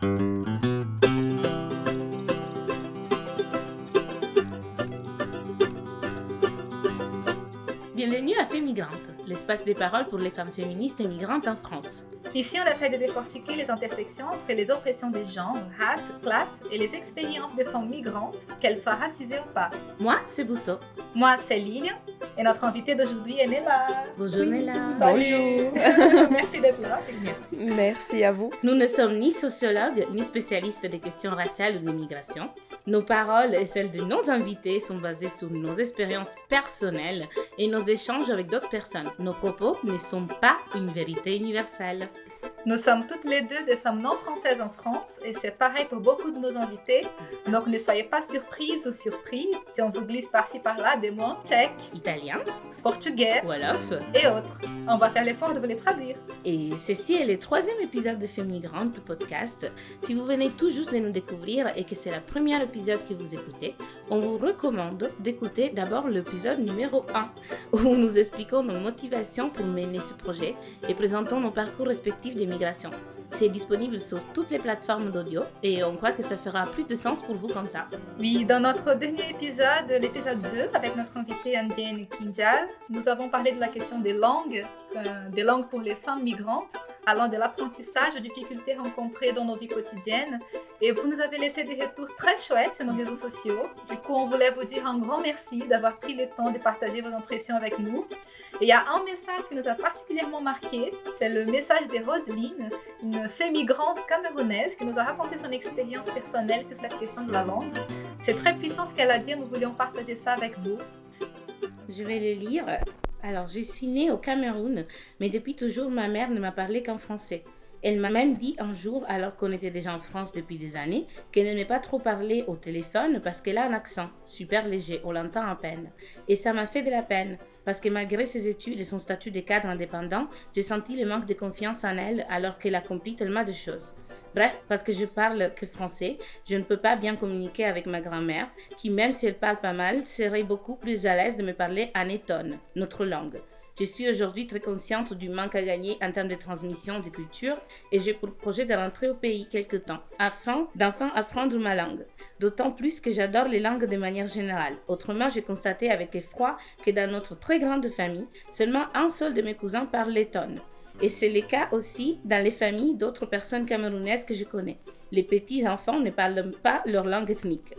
Bienvenue à Fémigrante, l'espace des paroles pour les femmes féministes et migrantes en France. Ici, on essaie de décortiquer les intersections entre les oppressions des genres, races, classes et les expériences des femmes migrantes, qu'elles soient racisées ou pas. Moi, c'est Bousso. Moi, c'est Lille et notre invitée d'aujourd'hui est Nella. Bonjour Nella. Salut. Merci d'être là. Merci. Merci à vous. Nous ne sommes ni sociologues ni spécialistes des questions raciales ou d'immigration. Nos paroles et celles de nos invités sont basées sur nos expériences personnelles et nos échanges avec d'autres personnes. Nos propos ne sont pas une vérité universelle. Nous sommes toutes les deux des femmes non françaises en France et c'est pareil pour beaucoup de nos invités. Donc ne soyez pas surprises ou surpris si on vous glisse par-ci par-là des mots en tchèque, Italien, portugais Wolof. et autres. On va faire l'effort de vous les traduire. Et ceci est le troisième épisode de Fémigrante podcast. Si vous venez tout juste de nous découvrir et que c'est le premier épisode que vous écoutez, on vous recommande d'écouter d'abord l'épisode numéro 1, où nous expliquons nos motivations pour mener ce projet et présentons nos parcours respectifs d'immigration. C'est disponible sur toutes les plateformes d'audio et on croit que ça fera plus de sens pour vous comme ça. Oui, dans notre dernier épisode, l'épisode 2, avec notre invitée indienne Kinjal, nous avons parlé de la question des langues, euh, des langues pour les femmes migrantes, allant de l'apprentissage aux difficultés rencontrées dans nos vies quotidiennes. Et vous nous avez laissé des retours très chouettes sur nos réseaux sociaux. Du coup, on voulait vous dire un grand merci d'avoir pris le temps de partager vos impressions avec nous. Et il y a un message qui nous a particulièrement marqué, c'est le message de Roselyne, une femme migrante camerounaise qui nous a raconté son expérience personnelle sur cette question de la langue. C'est très puissant ce qu'elle a dit, nous voulions partager ça avec vous. Je vais le lire. Alors, je suis née au Cameroun, mais depuis toujours, ma mère ne m'a parlé qu'en français. Elle m'a même dit un jour, alors qu'on était déjà en France depuis des années, qu'elle n'aimait pas trop parler au téléphone parce qu'elle a un accent super léger, on l'entend à peine. Et ça m'a fait de la peine, parce que malgré ses études et son statut de cadre indépendant, j'ai senti le manque de confiance en elle alors qu'elle accomplit tellement de choses. Bref, parce que je parle que français, je ne peux pas bien communiquer avec ma grand-mère, qui même si elle parle pas mal, serait beaucoup plus à l'aise de me parler en étonne, notre langue. Je suis aujourd'hui très consciente du manque à gagner en termes de transmission de culture et j'ai pour projet de rentrer au pays quelque temps afin d'enfin apprendre ma langue. D'autant plus que j'adore les langues de manière générale. Autrement, j'ai constaté avec effroi que dans notre très grande famille, seulement un seul de mes cousins parle lettonne. Et c'est le cas aussi dans les familles d'autres personnes camerounaises que je connais. Les petits enfants ne parlent pas leur langue ethnique.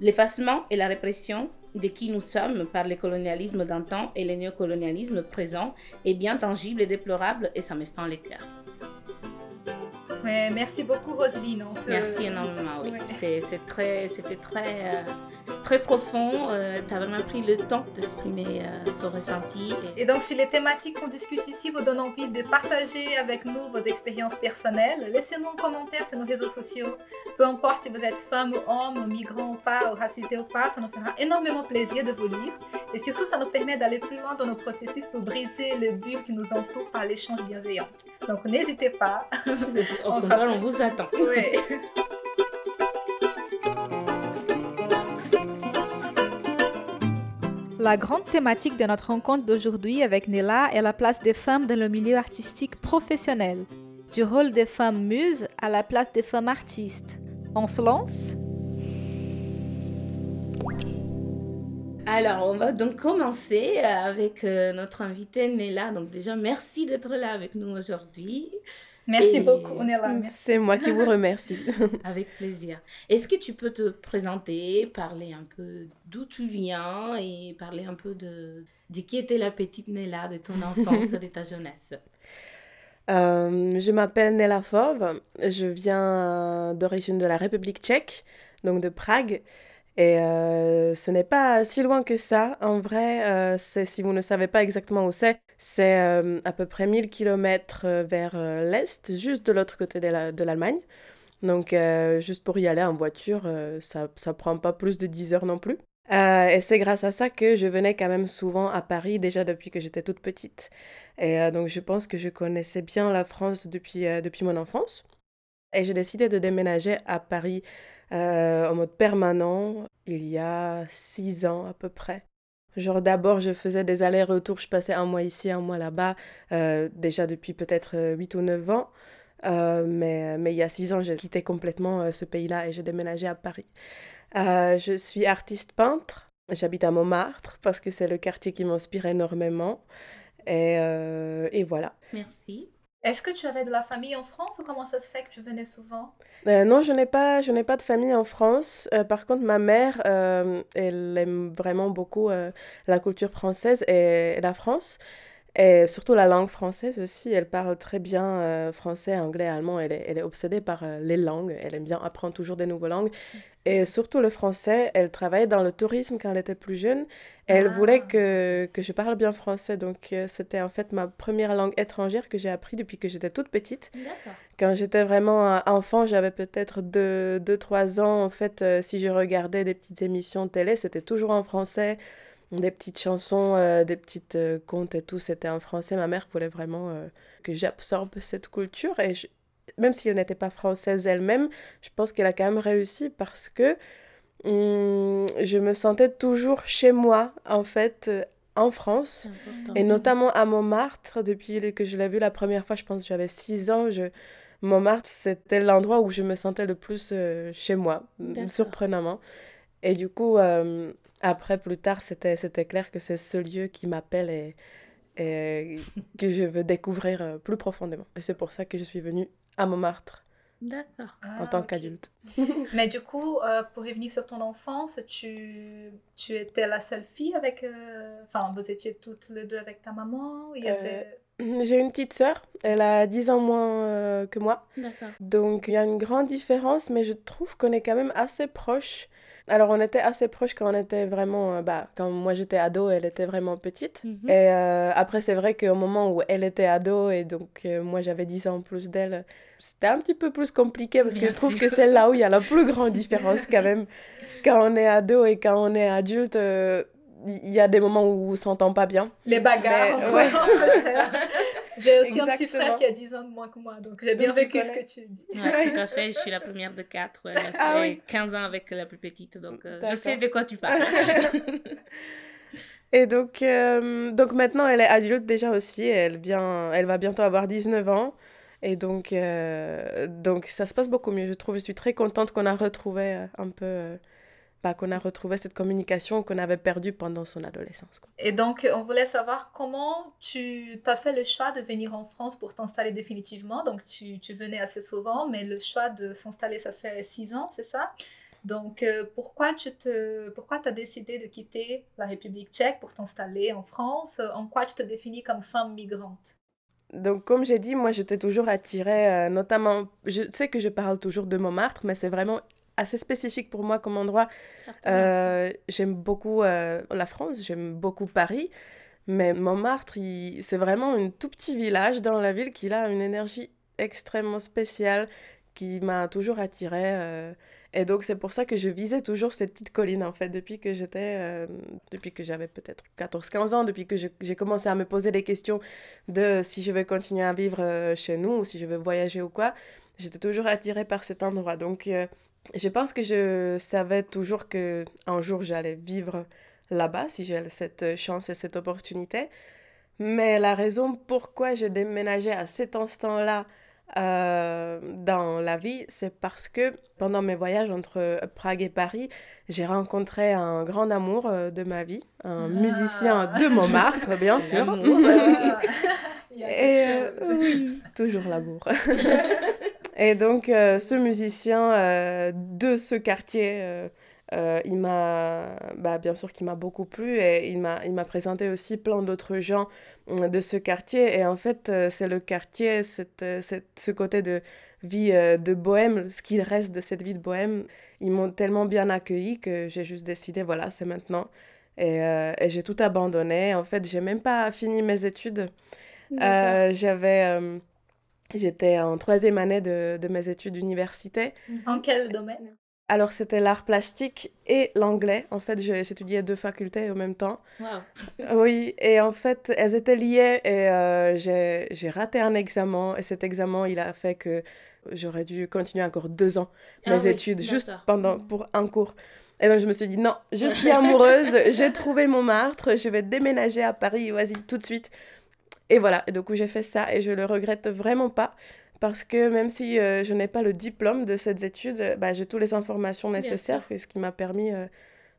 L'effacement et la répression de qui nous sommes par le colonialisme d'antan et le néocolonialisme présent est bien tangible et déplorable et ça me fend le cœur. Merci beaucoup Roselyne. Merci énormément, oui. Ouais. C'est- c'est très, c'était très, euh, très profond. tu as vraiment pris le temps d'exprimer euh, ton ressenti. et- Et donc, si les thématiques qu'on discute ici vous donnent envie de partager avec nous vos expériences personnelles, laissez-nous un commentaire sur nos réseaux sociaux. Peu importe si vous êtes femme ou homme, migrant ou pas, ou racisé ou pas, ça nous fera énormément plaisir de vous lire. Et surtout, ça nous permet d'aller plus loin dans nos processus pour briser le bulle qui nous entoure par l'échange bienveillant. Donc, n'hésitez pas. On se contraire, on vous attend. Ouais. La grande thématique de notre rencontre d'aujourd'hui avec Nella est la place des femmes dans le milieu artistique professionnel. Du rôle des femmes muses à la place des femmes artistes. On se lance? Alors, on va donc commencer avec euh, notre invitée Nella. Donc déjà, merci d'être là avec nous aujourd'hui. Merci Et- beaucoup, Nella. Merci. C'est moi qui vous remercie. Avec plaisir. Est-ce que tu peux te présenter, parler un peu d'où tu viens et parler un peu de, de qui était la petite Nella de ton enfance, de ta jeunesse? Euh, je m'appelle Nella Fauve. Je viens d'origine de la République tchèque, donc de Prague. Et euh, ce n'est pas si loin que ça. En vrai, euh, c'est, si vous ne savez pas exactement où c'est, c'est euh, à peu près 1000 km vers euh, l'est, juste de l'autre côté de, la- de l'Allemagne. Donc, euh, juste pour y aller en voiture, euh, ça ne prend pas plus de 10 heures non plus. Euh, et c'est grâce à ça que je venais quand même souvent à Paris, déjà depuis que j'étais toute petite. Et euh, donc, je pense que je connaissais bien la France depuis, euh, depuis mon enfance. Et j'ai décidé de déménager à Paris euh, en mode permanent il y a six ans à peu près. Genre d'abord, je faisais des allers-retours, je passais un mois ici, un mois là-bas, euh, déjà depuis peut-être euh, 8 ou 9 ans. mais, mais il y a six ans, j'ai quitté complètement ce pays-là et j'ai déménagé à Paris. je suis artiste peintre. J'habite à Montmartre parce que c'est le quartier qui m'inspire énormément. Et, et voilà. Merci. Est-ce que tu avais de la famille en France ou comment ça se fait que tu venais souvent? Euh, Non, je n'ai pas, je n'ai pas de famille en France. Euh, par contre, ma mère, euh, elle aime vraiment beaucoup la culture française et la France. Et surtout la langue française aussi, elle parle très bien euh, français, anglais, allemand, elle est, elle est obsédée par euh, les langues, elle aime bien apprendre toujours des nouvelles langues. Et surtout le français, elle travaillait dans le tourisme quand elle était plus jeune, et elle voulait ah. que, que je parle bien français. Donc euh, c'était en fait ma première langue étrangère que j'ai appris depuis que j'étais toute petite. Quand j'étais vraiment enfant, j'avais peut-être 2-3 ans, en fait, si je regardais des petites émissions de télé, c'était toujours en français des petites chansons, euh, des petites euh, contes et tout, c'était en français. Ma mère voulait vraiment euh, que j'absorbe cette culture. Et même si elle n'était pas française elle-même, je pense qu'elle a quand même réussi parce que hum, je me sentais toujours chez moi, en fait, en France. Et notamment à Montmartre, depuis que je l'ai vu la première fois, je pense que j'avais 6 ans. Je... Montmartre, c'était l'endroit où je me sentais le plus chez moi, surprenamment. Et du coup, après, plus tard, c'était, c'était clair que c'est ce lieu qui m'appelle et, et que je veux découvrir euh, plus profondément. Et c'est pour ça que je suis venue à Montmartre. D'accord. en tant ah, qu'adulte. Mais du coup, euh, pour revenir sur ton enfance, tu, tu étais la seule fille avec... Euh, enfin, vous étiez toutes les deux avec ta maman il y avait... J'ai une petite sœur, elle a 10 ans moins que moi. D'accord. Donc il y a une grande différence, mais je trouve qu'on est quand même assez proches. Alors, on était assez proches quand on était vraiment. Euh, bah, quand moi j'étais ado, elle était vraiment petite. Mhm. Et euh, après, c'est vrai qu'au moment où elle était ado et donc euh, moi j'avais 10 ans plus d'elle, c'était un petit peu plus compliqué parce que je trouve que c'est là où il y a la plus grande différence quand même. Quand on est ado et quand on est adulte, il y a des moments où on s'entend pas bien. Les bagarres entre, ouais. J'ai aussi un petit frère qui a 10 ans de moins que moi, donc j'ai bien vécu ce que tu dis. Ouais, tout à fait, je suis la première de 4, ah, 15 ans avec la plus petite, donc euh, je sais de quoi tu parles. Et donc, euh, donc maintenant, elle est adulte déjà aussi, elle, vient, elle va bientôt avoir 19 ans. Et donc, euh, donc ça se passe beaucoup mieux, je trouve. Je suis très contente qu'on a retrouvé un peu bah, qu'on a retrouvé cette communication qu'on avait perdue pendant son adolescence. Et donc, on voulait savoir comment tu as fait le choix de venir en France pour t'installer définitivement. Donc, tu, tu, venais assez souvent, mais le choix de s'installer, ça fait six ans, c'est ça? Donc, euh, pourquoi tu te, pourquoi as décidé de quitter la République tchèque pour t'installer en France? En quoi tu te définis comme femme migrante? Donc, comme j'ai dit, moi, j'étais toujours attirée, euh, notamment, je sais que je parle toujours de Montmartre, mais c'est vraiment assez spécifique pour moi comme endroit. Euh, j'aime beaucoup euh, la France, j'aime beaucoup Paris, mais Montmartre, c'est vraiment un tout petit village dans la ville qui a une énergie extrêmement spéciale qui m'a toujours attirée. Euh, et donc c'est pour ça que je visais toujours cette petite colline en fait depuis que j'étais depuis que j'avais peut-être 14 15 ans depuis que j'ai commencé à me poser des questions de si je vais continuer à vivre chez nous ou si je vais voyager ou quoi j'étais toujours attirée par cet endroit donc je pense que je savais toujours que un jour j'allais vivre là-bas si j'ai cette chance et cette opportunité. Mais la raison pourquoi j'ai déménagé à cet instant-là euh, dans la vie, c'est parce que pendant mes voyages entre Prague et Paris, j'ai rencontré un grand amour euh, de ma vie, un ah. musicien de Montmartre, bien sûr. et euh, oui, toujours l'amour. Et donc, euh, ce musicien euh, de ce quartier, euh, il m'a, bah, bien sûr qu'il m'a beaucoup plu et il m'a, il m'a présenté aussi plein d'autres gens de ce quartier. Et en fait, c'est le quartier, cette, cette, ce côté de vie de bohème, ce qu'il reste de cette vie de bohème, ils m'ont tellement bien accueilli que j'ai juste décidé, voilà, c'est maintenant. Et, et j'ai tout abandonné. En fait, j'ai même pas fini mes études. j'avais J'étais en troisième année de, de mes études universitaires. En quel domaine? Alors, c'était l'art plastique et l'anglais. En fait, étudié deux facultés en même temps. Wow. Oui, et en fait, elles étaient liées et euh, j'ai raté un examen. Et cet examen, il a fait que j'aurais dû continuer encore deux ans ah mes études, juste pendant, pour un cours. Et donc, je me suis dit, non, je suis amoureuse, j'ai trouvé mon martre, je vais déménager à Paris, vas-y, tout de suite. Et voilà, et du coup j'ai fait ça et je le regrette vraiment pas parce que même si euh, je n'ai pas le diplôme de cette étude, euh, bah, j'ai toutes les informations nécessaires, et ce qui m'a permis euh,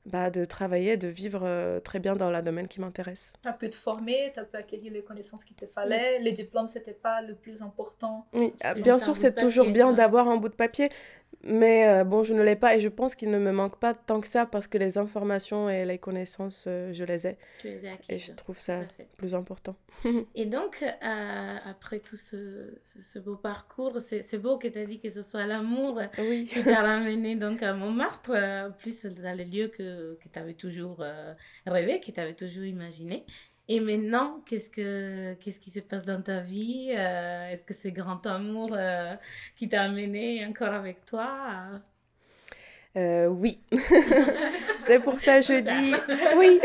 bah, de travailler, de vivre très bien dans le domaine qui m'intéresse. Tu as pu te former, tu as pu acquérir les connaissances qu'il te fallait. Les diplômes, c'était pas le plus important. Oui, bien sûr, c'est toujours bien d'avoir un bout de papier, mais euh, bon, je ne l'ai pas et je pense qu'il ne me manque pas tant que ça parce que les informations et les connaissances, euh, je les ai. Tu les as Et je trouve ça plus important. et donc, euh, après tout ce, ce, beau parcours, c'est beau que tu as dit que ce soit l'amour qui t'a ramené donc à Montmartre, plus dans les lieux que, que tu avais toujours rêvé, que tu avais toujours imaginé. Et maintenant, qu'est-ce, que, qu'est-ce qui se passe dans ta vie euh, Est-ce que c'est grand amour euh, qui t'a amené encore avec toi? Euh, Oui. c'est pour ça que je dis oui.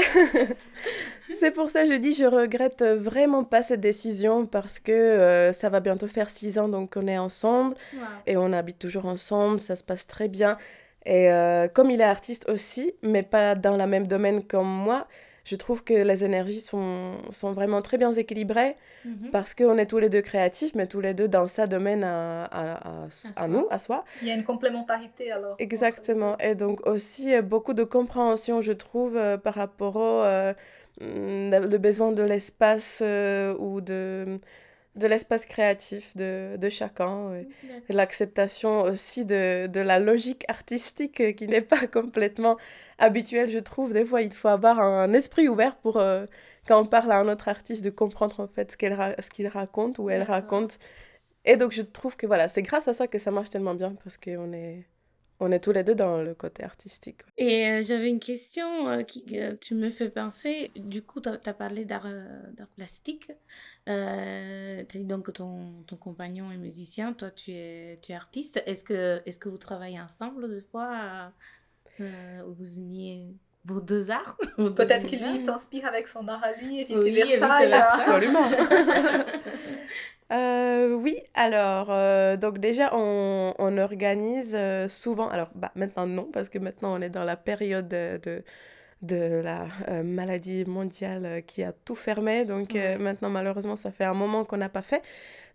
c'est pour ça que je dis je regrette vraiment pas cette décision parce que ça va bientôt faire six ans donc on est ensemble et on habite toujours ensemble, ça se passe très bien. Et comme il est artiste aussi, mais pas dans le même domaine comme moi, je trouve que les énergies sont, sont vraiment très bien équilibrées mhm. parce qu'on est tous les deux créatifs, mais tous les deux dans ça domaine à, à, à, nous, à soi. Il y a une complémentarité alors. Exactement. Et donc aussi euh, beaucoup de compréhension, je trouve, euh, par rapport au euh, le besoin de l'espace ou de de l'espace créatif de, de chacun, et l'acceptation aussi de, de, la logique artistique qui n'est pas complètement habituelle, je trouve. Des fois, il faut avoir un esprit ouvert pour, euh, quand on parle à un autre artiste, de comprendre en fait ce qu'il ce qu'il raconte ou elle raconte. Et donc, je trouve que voilà, c'est grâce à ça que ça marche tellement bien, parce qu'on est on est tous les deux dans le côté artistique. Et euh, j'avais une question euh, qui tu me fais penser. Du coup, tu as, parlé d'art euh, plastique. tu as dit donc que ton, ton, compagnon est musicien, toi tu es, tu es artiste. Est-ce que, est que vous travaillez ensemble des fois ou vous uniez vos deux arts Peut-être que lui t'inspire avec son art à lui et vice-versa. Oui, Absolument. Euh, oui, alors, euh, donc déjà, on, on organise euh, souvent, alors bah, maintenant non, parce que maintenant on est dans la période de, de la maladie mondiale qui a tout fermé, donc maintenant malheureusement ça fait un moment qu'on n'a pas fait,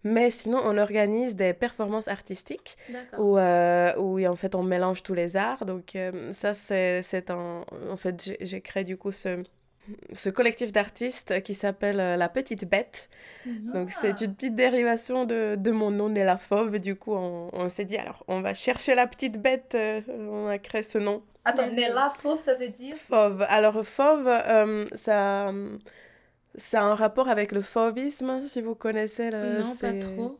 mais sinon on organise des performances artistiques où, où en fait on mélange tous les arts, donc ça c'est en, en fait j'ai créé du coup ce ce collectif d'artistes qui s'appelle euh, La Petite Bête. Mhm. Donc, c'est ah. une petite dérivation de, de mon nom, Nella Fauve. Du coup, on, on s'est dit, alors, on va chercher la petite bête. Euh, on a créé ce nom. Attends, Nella Fauve, ça veut dire? Fauve. Alors, Fauve, euh, ça, ça a un rapport avec le fauvisme, si vous connaissez. Le, non, pas trop.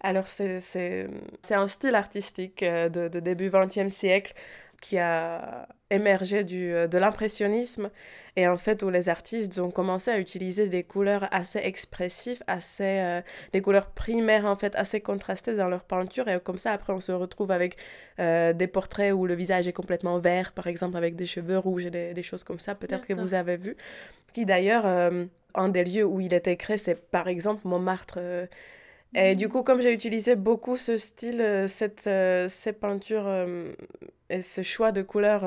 Alors, c'est un style artistique de, de début 20e siècle qui a émergé du, de l'impressionnisme et en fait, où les artistes ont commencé à utiliser des couleurs assez expressives, assez, euh, des couleurs primaires en fait, assez contrastées dans leur peinture. Et comme ça, après, on se retrouve avec euh, des portraits où le visage est complètement vert, par exemple, avec des cheveux rouges et des, des choses comme ça, peut-être que vous avez vu. Qui d'ailleurs, euh, un des lieux où il était créé, c'est par exemple Montmartre. Et du coup, comme j'ai utilisé beaucoup ce style, cette, ces peintures et ce choix de couleurs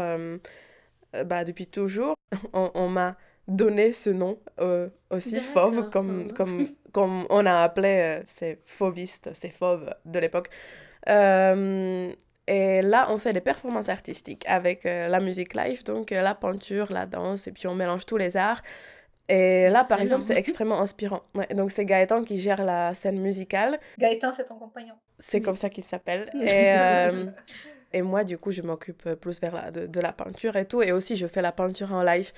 euh, bah, depuis toujours, on, m'a donné ce nom euh, aussi, Fauve, comme, comme, comme on a appelé euh, ces fauvistes, ces fauves de l'époque. et là, on fait des performances artistiques avec la musique live, donc la peinture, la danse, et puis on mélange tous les arts. Et là, par exemple, c'est extrêmement inspirant. donc, c'est Gaëtan qui gère la scène musicale. Gaëtan, c'est ton compagnon. C'est comme ça qu'il s'appelle. Et, Et moi, du coup, je m'occupe euh, plus vers la, de, la peinture et tout. Et aussi, je fais la peinture en live.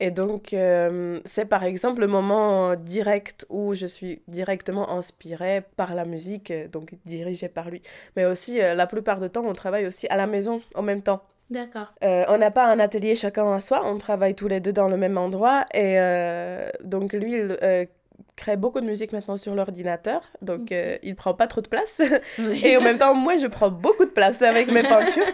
Et donc, euh, c'est par exemple le moment direct où je suis directement inspirée par la musique, euh, donc dirigée par lui. Mais aussi, la plupart du temps, on travaille aussi à la maison en même temps. D'accord. on n'a pas un atelier chacun à soi, on travaille tous les deux dans le même endroit. Et donc, lui, il crée beaucoup de musique maintenant sur l'ordinateur, donc euh, il prend pas trop de place. Et en même temps, moi, je prends beaucoup de place avec mes peintures.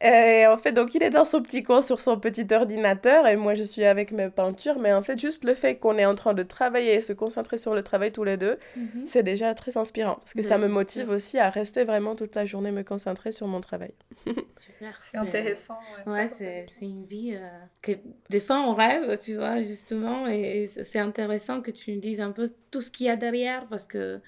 Et en fait, donc il est dans son petit coin sur son petit ordinateur et moi je suis avec mes peintures. Mais en fait, juste le fait qu'on est en train de travailler et se concentrer sur le travail tous les deux, mhm. c'est déjà très inspirant parce que ça me motive aussi à rester vraiment toute la journée me concentrer sur mon travail. Super, c'est intéressant. Ouais, c'est une vie euh, que des fois on rêve, tu vois, justement. Et c'est intéressant que tu nous dises un peu tout ce qu'il y a derrière parce que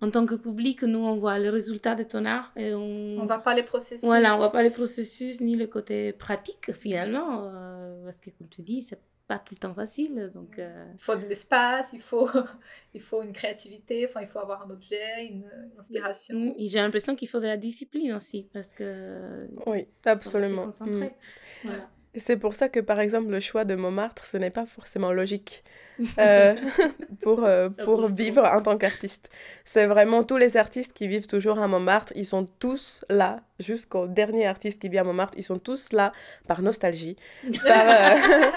en tant que public, nous, on voit le résultat de ton art et on... On voit pas les processus. Voilà, on voit pas les processus ni le côté pratique, finalement, euh, parce que, comme tu dis, c'est pas tout le temps facile, donc... euh, Il faut de l'espace, il faut, il faut une créativité, enfin, il faut avoir un objet, une, une inspiration. mm, et j'ai l'impression qu'il faut de la discipline aussi, parce que... Oui, absolument. concentré. Mm. Voilà. C'est pour ça que, par exemple, le choix de Montmartre, ce n'est pas forcément logique euh, pour, euh, pour vivre en tant qu'artiste. C'est vraiment tous les artistes qui vivent toujours à Montmartre, ils sont tous là, jusqu'au dernier artiste qui vit à Montmartre, ils sont tous là par nostalgie, par, euh,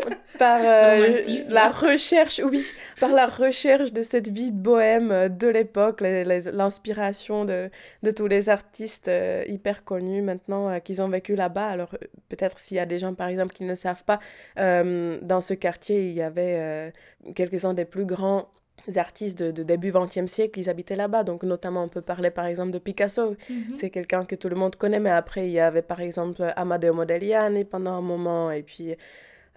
par euh, la recherche, oui, par la recherche de cette vie bohème euh, de l'époque, l'inspiration de, de tous les artistes euh, hyper connus maintenant euh, qu'ils ont vécu là-bas. Alors peut-être s'il y a des gens par exemple qui ne savent pas, dans ce quartier il y avait quelques-uns des plus grands artistes de, de début 20e siècle, ils habitaient là-bas. Donc notamment on peut parler par exemple de Picasso, Mhm. c'est quelqu'un que tout le monde connaît, mais après il y avait par exemple Amadeo Modigliani pendant un moment, et puis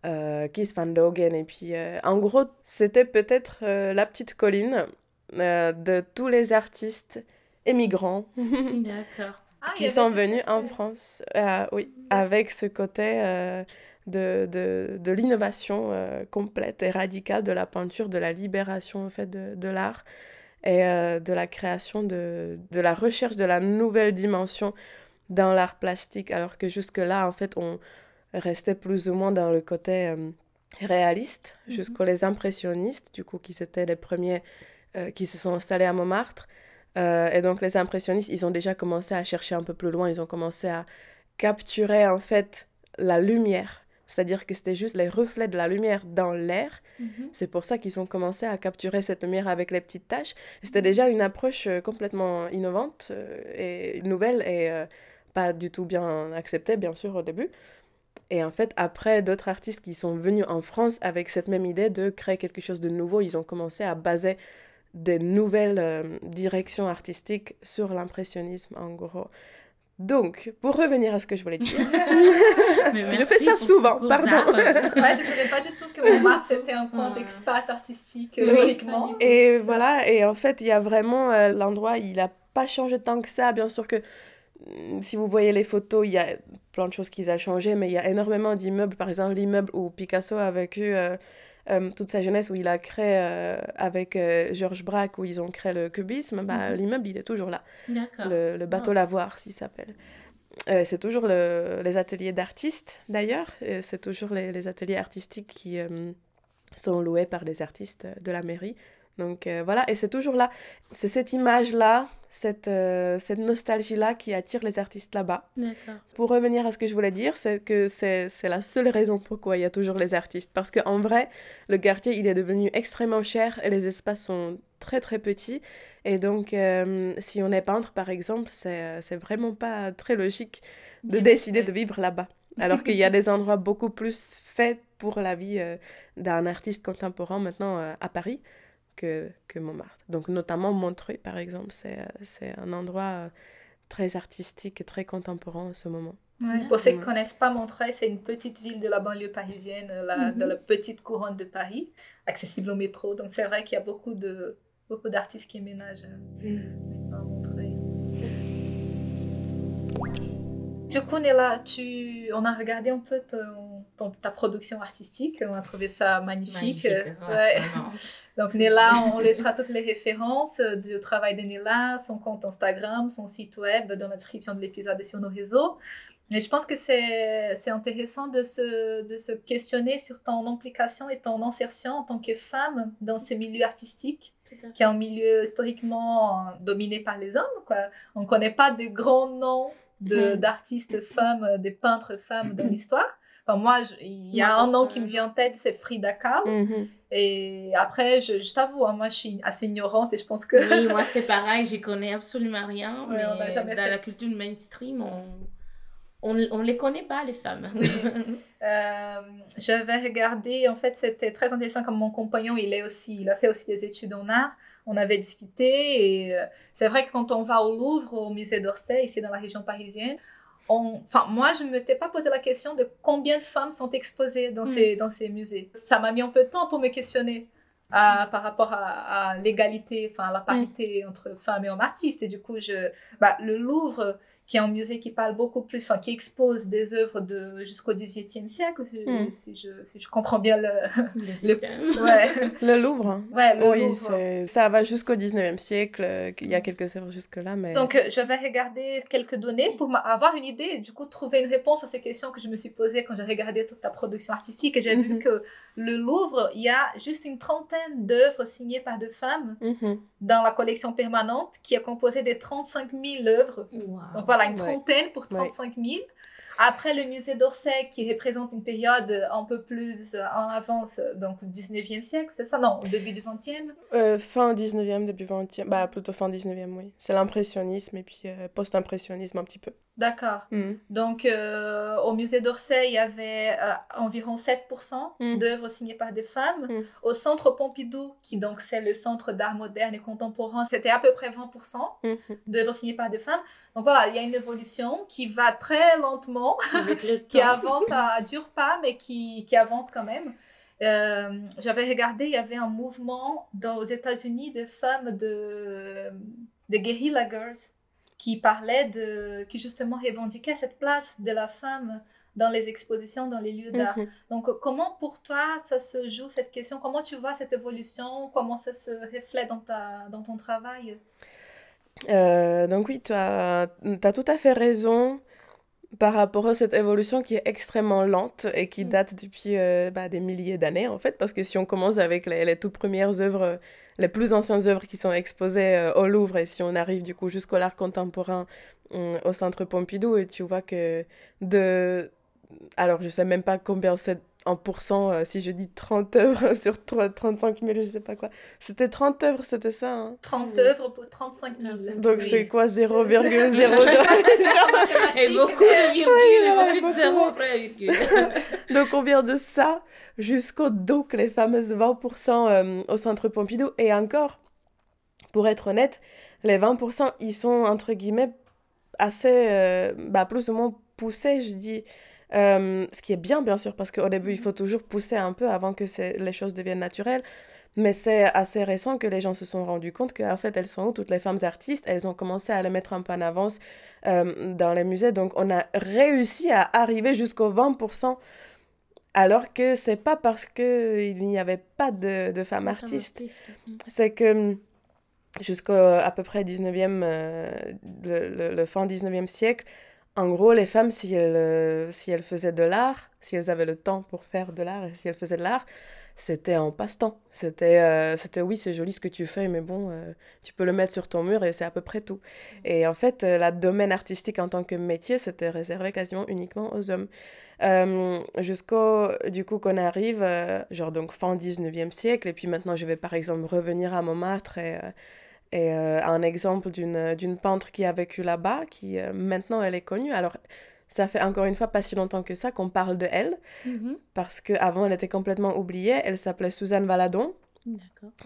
Kees van Dogen, et puis euh, en gros c'était peut-être euh, la petite colline euh, de tous les artistes émigrants D'accord. Ah, qui sont venus en France, euh, oui, avec ce côté euh, de, de, de l'innovation euh, complète et radicale de la peinture, de la libération en fait de, de l'art et euh, de la création de, de la recherche de la nouvelle dimension dans l'art plastique, alors que jusque-là, en fait, on restait plus ou moins dans le côté euh, réaliste, Mhm. jusqu'aux les impressionnistes, du coup, qui étaient les premiers euh, qui se sont installés à Montmartre. Euh, et donc les impressionnistes, ils ont déjà commencé à chercher un peu plus loin, ils ont commencé à capturer en fait la lumière. C'est-à-dire que c'était juste les reflets de la lumière dans l'air. Mhm. C'est pour ça qu'ils ont commencé à capturer cette lumière avec les petites taches. C'était déjà une approche euh, complètement innovante et nouvelle et pas du tout bien acceptée, bien sûr, au début. Et en fait, après, d'autres artistes qui sont venus en France avec cette même idée de créer quelque chose de nouveau, ils ont commencé à baser des nouvelles euh, directions artistiques sur l'impressionnisme, en gros. Donc, pour revenir à ce que je voulais dire, Je fais ça souvent, pardon. Ouais, je savais pas du tout que Montmartre c'était un coin d'expat artistique Oui. uniquement. Et voilà, et en fait, il y a vraiment euh, l'endroit, il n'a pas changé tant que ça. Bien sûr que si vous voyez les photos, il y a plein de choses qui ont changé, mais il y a énormément d'immeubles. Par exemple, l'immeuble où Picasso a vécu euh, euh, toute sa jeunesse, où il a créé euh, avec Georges Braque, où ils ont créé le cubisme, bah, Mhm. l'immeuble, il est toujours là. D'accord. Le, le bateau lavoir, s'il s'appelle. C'est toujours le- les ateliers d'artistes, d'ailleurs. C'est toujours les, les ateliers artistiques qui sont loués par les artistes de la mairie. Donc voilà, et c'est toujours là. C'est cette image-là, cette, euh, cette nostalgie-là qui attire les artistes là-bas. Pour revenir à ce que je voulais dire, c'est que c'est la seule raison pourquoi il y a toujours les artistes. Parce qu'en vrai, le quartier, il est devenu extrêmement cher et les espaces sont très très petits. Et donc, euh, si on est peintre, par exemple, c'est vraiment pas très logique de Bien décider de vivre là-bas. Alors qu'il y a des endroits beaucoup plus faits pour la vie euh, d'un artiste contemporain maintenant à Paris que, que Montmartre. Donc, notamment Montreuil, par exemple, c'est c'est un endroit euh, très artistique et très contemporain en ce moment. Ouais. Pour ceux qui ne connaissent pas Montreuil, c'est une petite ville de la banlieue parisienne, euh, la- de la petite couronne de Paris, accessible au métro. Donc c'est vrai qu'il y a beaucoup de beaucoup d'artistes qui éménagent euh, Du coup, Néla, tu... on a regardé un peu ton- ton- ta production artistique, on a trouvé ça magnifique. Magnifique, euh, ouais, ouais. vraiment. Donc Néla, on laissera toutes les références euh, du travail de Néla, son compte Instagram, son site web dans la description de l'épisode et sur nos réseaux. Mais je pense que c'est c'est intéressant de se, de se questionner sur ton implication et ton insertion en tant que femme dans ces milieux artistiques, qui est un milieu historiquement dominé par les hommes. Quoi. On ne connaît pas de grands noms de- d'artistes femmes, euh, des peintres femmes dans l'histoire. Enfin, moi, il y a un nom qui me vient en tête, c'est Frida Kahlo. Mhm. Et après, je, je t'avoue, hein, moi, je suis assez ignorante et je pense que... Oui, moi c'est pareil, j'y connais absolument rien. Ouais, mais on n'a jamais dans fait. la culture mainstream, on on, on les connaît pas les femmes. Euh, J'avais regardé, en fait, c'était très intéressant comme mon compagnon, il, est aussi, il a fait aussi des études en art. On avait discuté et euh, c'est vrai que quand on va au Louvre, au musée d'Orsay, ici dans la région parisienne, on... enfin, moi, je ne m'étais pas posé la question de combien de femmes sont exposées dans, Mm. ces, dans ces musées. Ça m'a mis un peu de temps pour me questionner. par rapport à, l'égalité, enfin, la parité entre femmes et hommes artistes. Et du coup, je, bah, le Louvre, qui est un musée qui parle beaucoup plus, enfin, qui expose des œuvres de, jusqu'au XVIIIe siècle, hmm. si, je, si, je, comprends bien le, le, ouais. le Louvre. Hein. Ouais, le oui, Louvre. ça va jusqu'au XIXe siècle, euh, il y a quelques œuvres jusque-là. Mais... Donc, euh, je vais regarder quelques données pour avoir une idée et du coup trouver une réponse à ces questions que je me suis posées quand j'ai regardé toute ta production artistique et j'ai vu mhm. que le Louvre, il y a juste une trentaine d'œuvres signées par deux femmes mhm. dans la collection permanente qui est composée de 35 000 œuvres. Donc voilà, une trentaine pour 35 000. Après, le musée d'Orsay, qui représente une période un peu plus en avance, donc au 19e siècle, c'est ça? Non, début du 20e euh, Fin 19e, début 20e. Bah, plutôt fin 19e, oui. C'est l'impressionnisme et puis euh, post-impressionnisme un petit peu. D'accord. Mm. Donc, euh, au musée d'Orsay, il y avait environ 7% mm. d'œuvres signées par des femmes. Mm. Au centre Pompidou, qui donc c'est le centre d'art moderne et contemporain, c'était à peu près 20% mm-hmm. d'œuvres signées par des femmes. Donc voilà, il y a une évolution qui va très lentement, qui avance à, dure pas, mais qui, qui avance quand même. Euh, j'avais regardé, il y avait un mouvement dans, aux États-Unis de femmes de, de guerrilla girls qui parlaient de, qui justement revendiquaient cette place de la femme dans les expositions, dans les lieux d'art. Mhm. Donc, comment pour toi ça se joue cette question? Comment tu vois cette évolution? Comment ça se reflète dans, ta, dans ton travail? Euh, donc oui, tu as, as, tout à fait raison par rapport à cette évolution qui est extrêmement lente et qui mm. date depuis euh, bah, des milliers d'années en fait, parce que si on commence avec les, les toutes premières œuvres, les plus anciennes œuvres qui sont exposées euh, au Louvre, et si on arrive du coup jusqu'au l'art contemporain au centre Pompidou, et tu vois que de... Alors je sais même pas combien c'est en pourcent, euh, si je dis 30 œuvres sur 3, 35 000, je sais pas quoi. C'était 30 œuvres, c'était ça hein 30 œuvres pour 35 000. Donc c'est quoi 0,00 Et beaucoup de virgules, beaucoup de zéro après virgule. Donc on vient de ça jusqu'au donc les fameuses 20% euh, au centre Pompidou. Et encore, pour être honnête, les 20%, ils sont entre guillemets assez, euh, bah, plus ou moins poussés, je dis. Euh, ce qui est bien, bien sûr, parce qu'au début, il faut toujours pousser un peu avant que les choses deviennent naturelles. Mais c'est assez récent que les gens se sont rendus compte qu'en fait, elles sont où Toutes les femmes artistes, elles ont commencé à les mettre un peu en avance euh, dans les musées. Donc, on a réussi à arriver jusqu'au 20%, alors que c'est pas parce qu'il n'y avait pas de, de femmes artistes. C'est que jusqu'à peu près 19e, euh, le, le, fin 19e siècle, en gros, les femmes, si elles, euh, si elles faisaient de l'art, si elles avaient le temps pour faire de l'art, et si elles faisaient de l'art, c'était en passe-temps. C'était, euh, c'était oui, c'est joli ce que tu fais, mais bon, euh, tu peux le mettre sur ton mur et c'est à peu près tout. Et en fait, le domaine artistique en tant que métier, c'était réservé quasiment uniquement aux hommes. jusqu'au, du coup, qu'on arrive, genre donc fin 19e siècle, et puis maintenant, je vais par exemple revenir à Montmartre et et euh, un exemple d'une peintre qui a vécu là-bas, qui euh, maintenant elle est connue. Alors, ça fait encore une fois pas si longtemps que ça qu'on parle de elle, mm-hmm. parce qu'avant elle était complètement oubliée. Elle s'appelait Suzanne Valadon.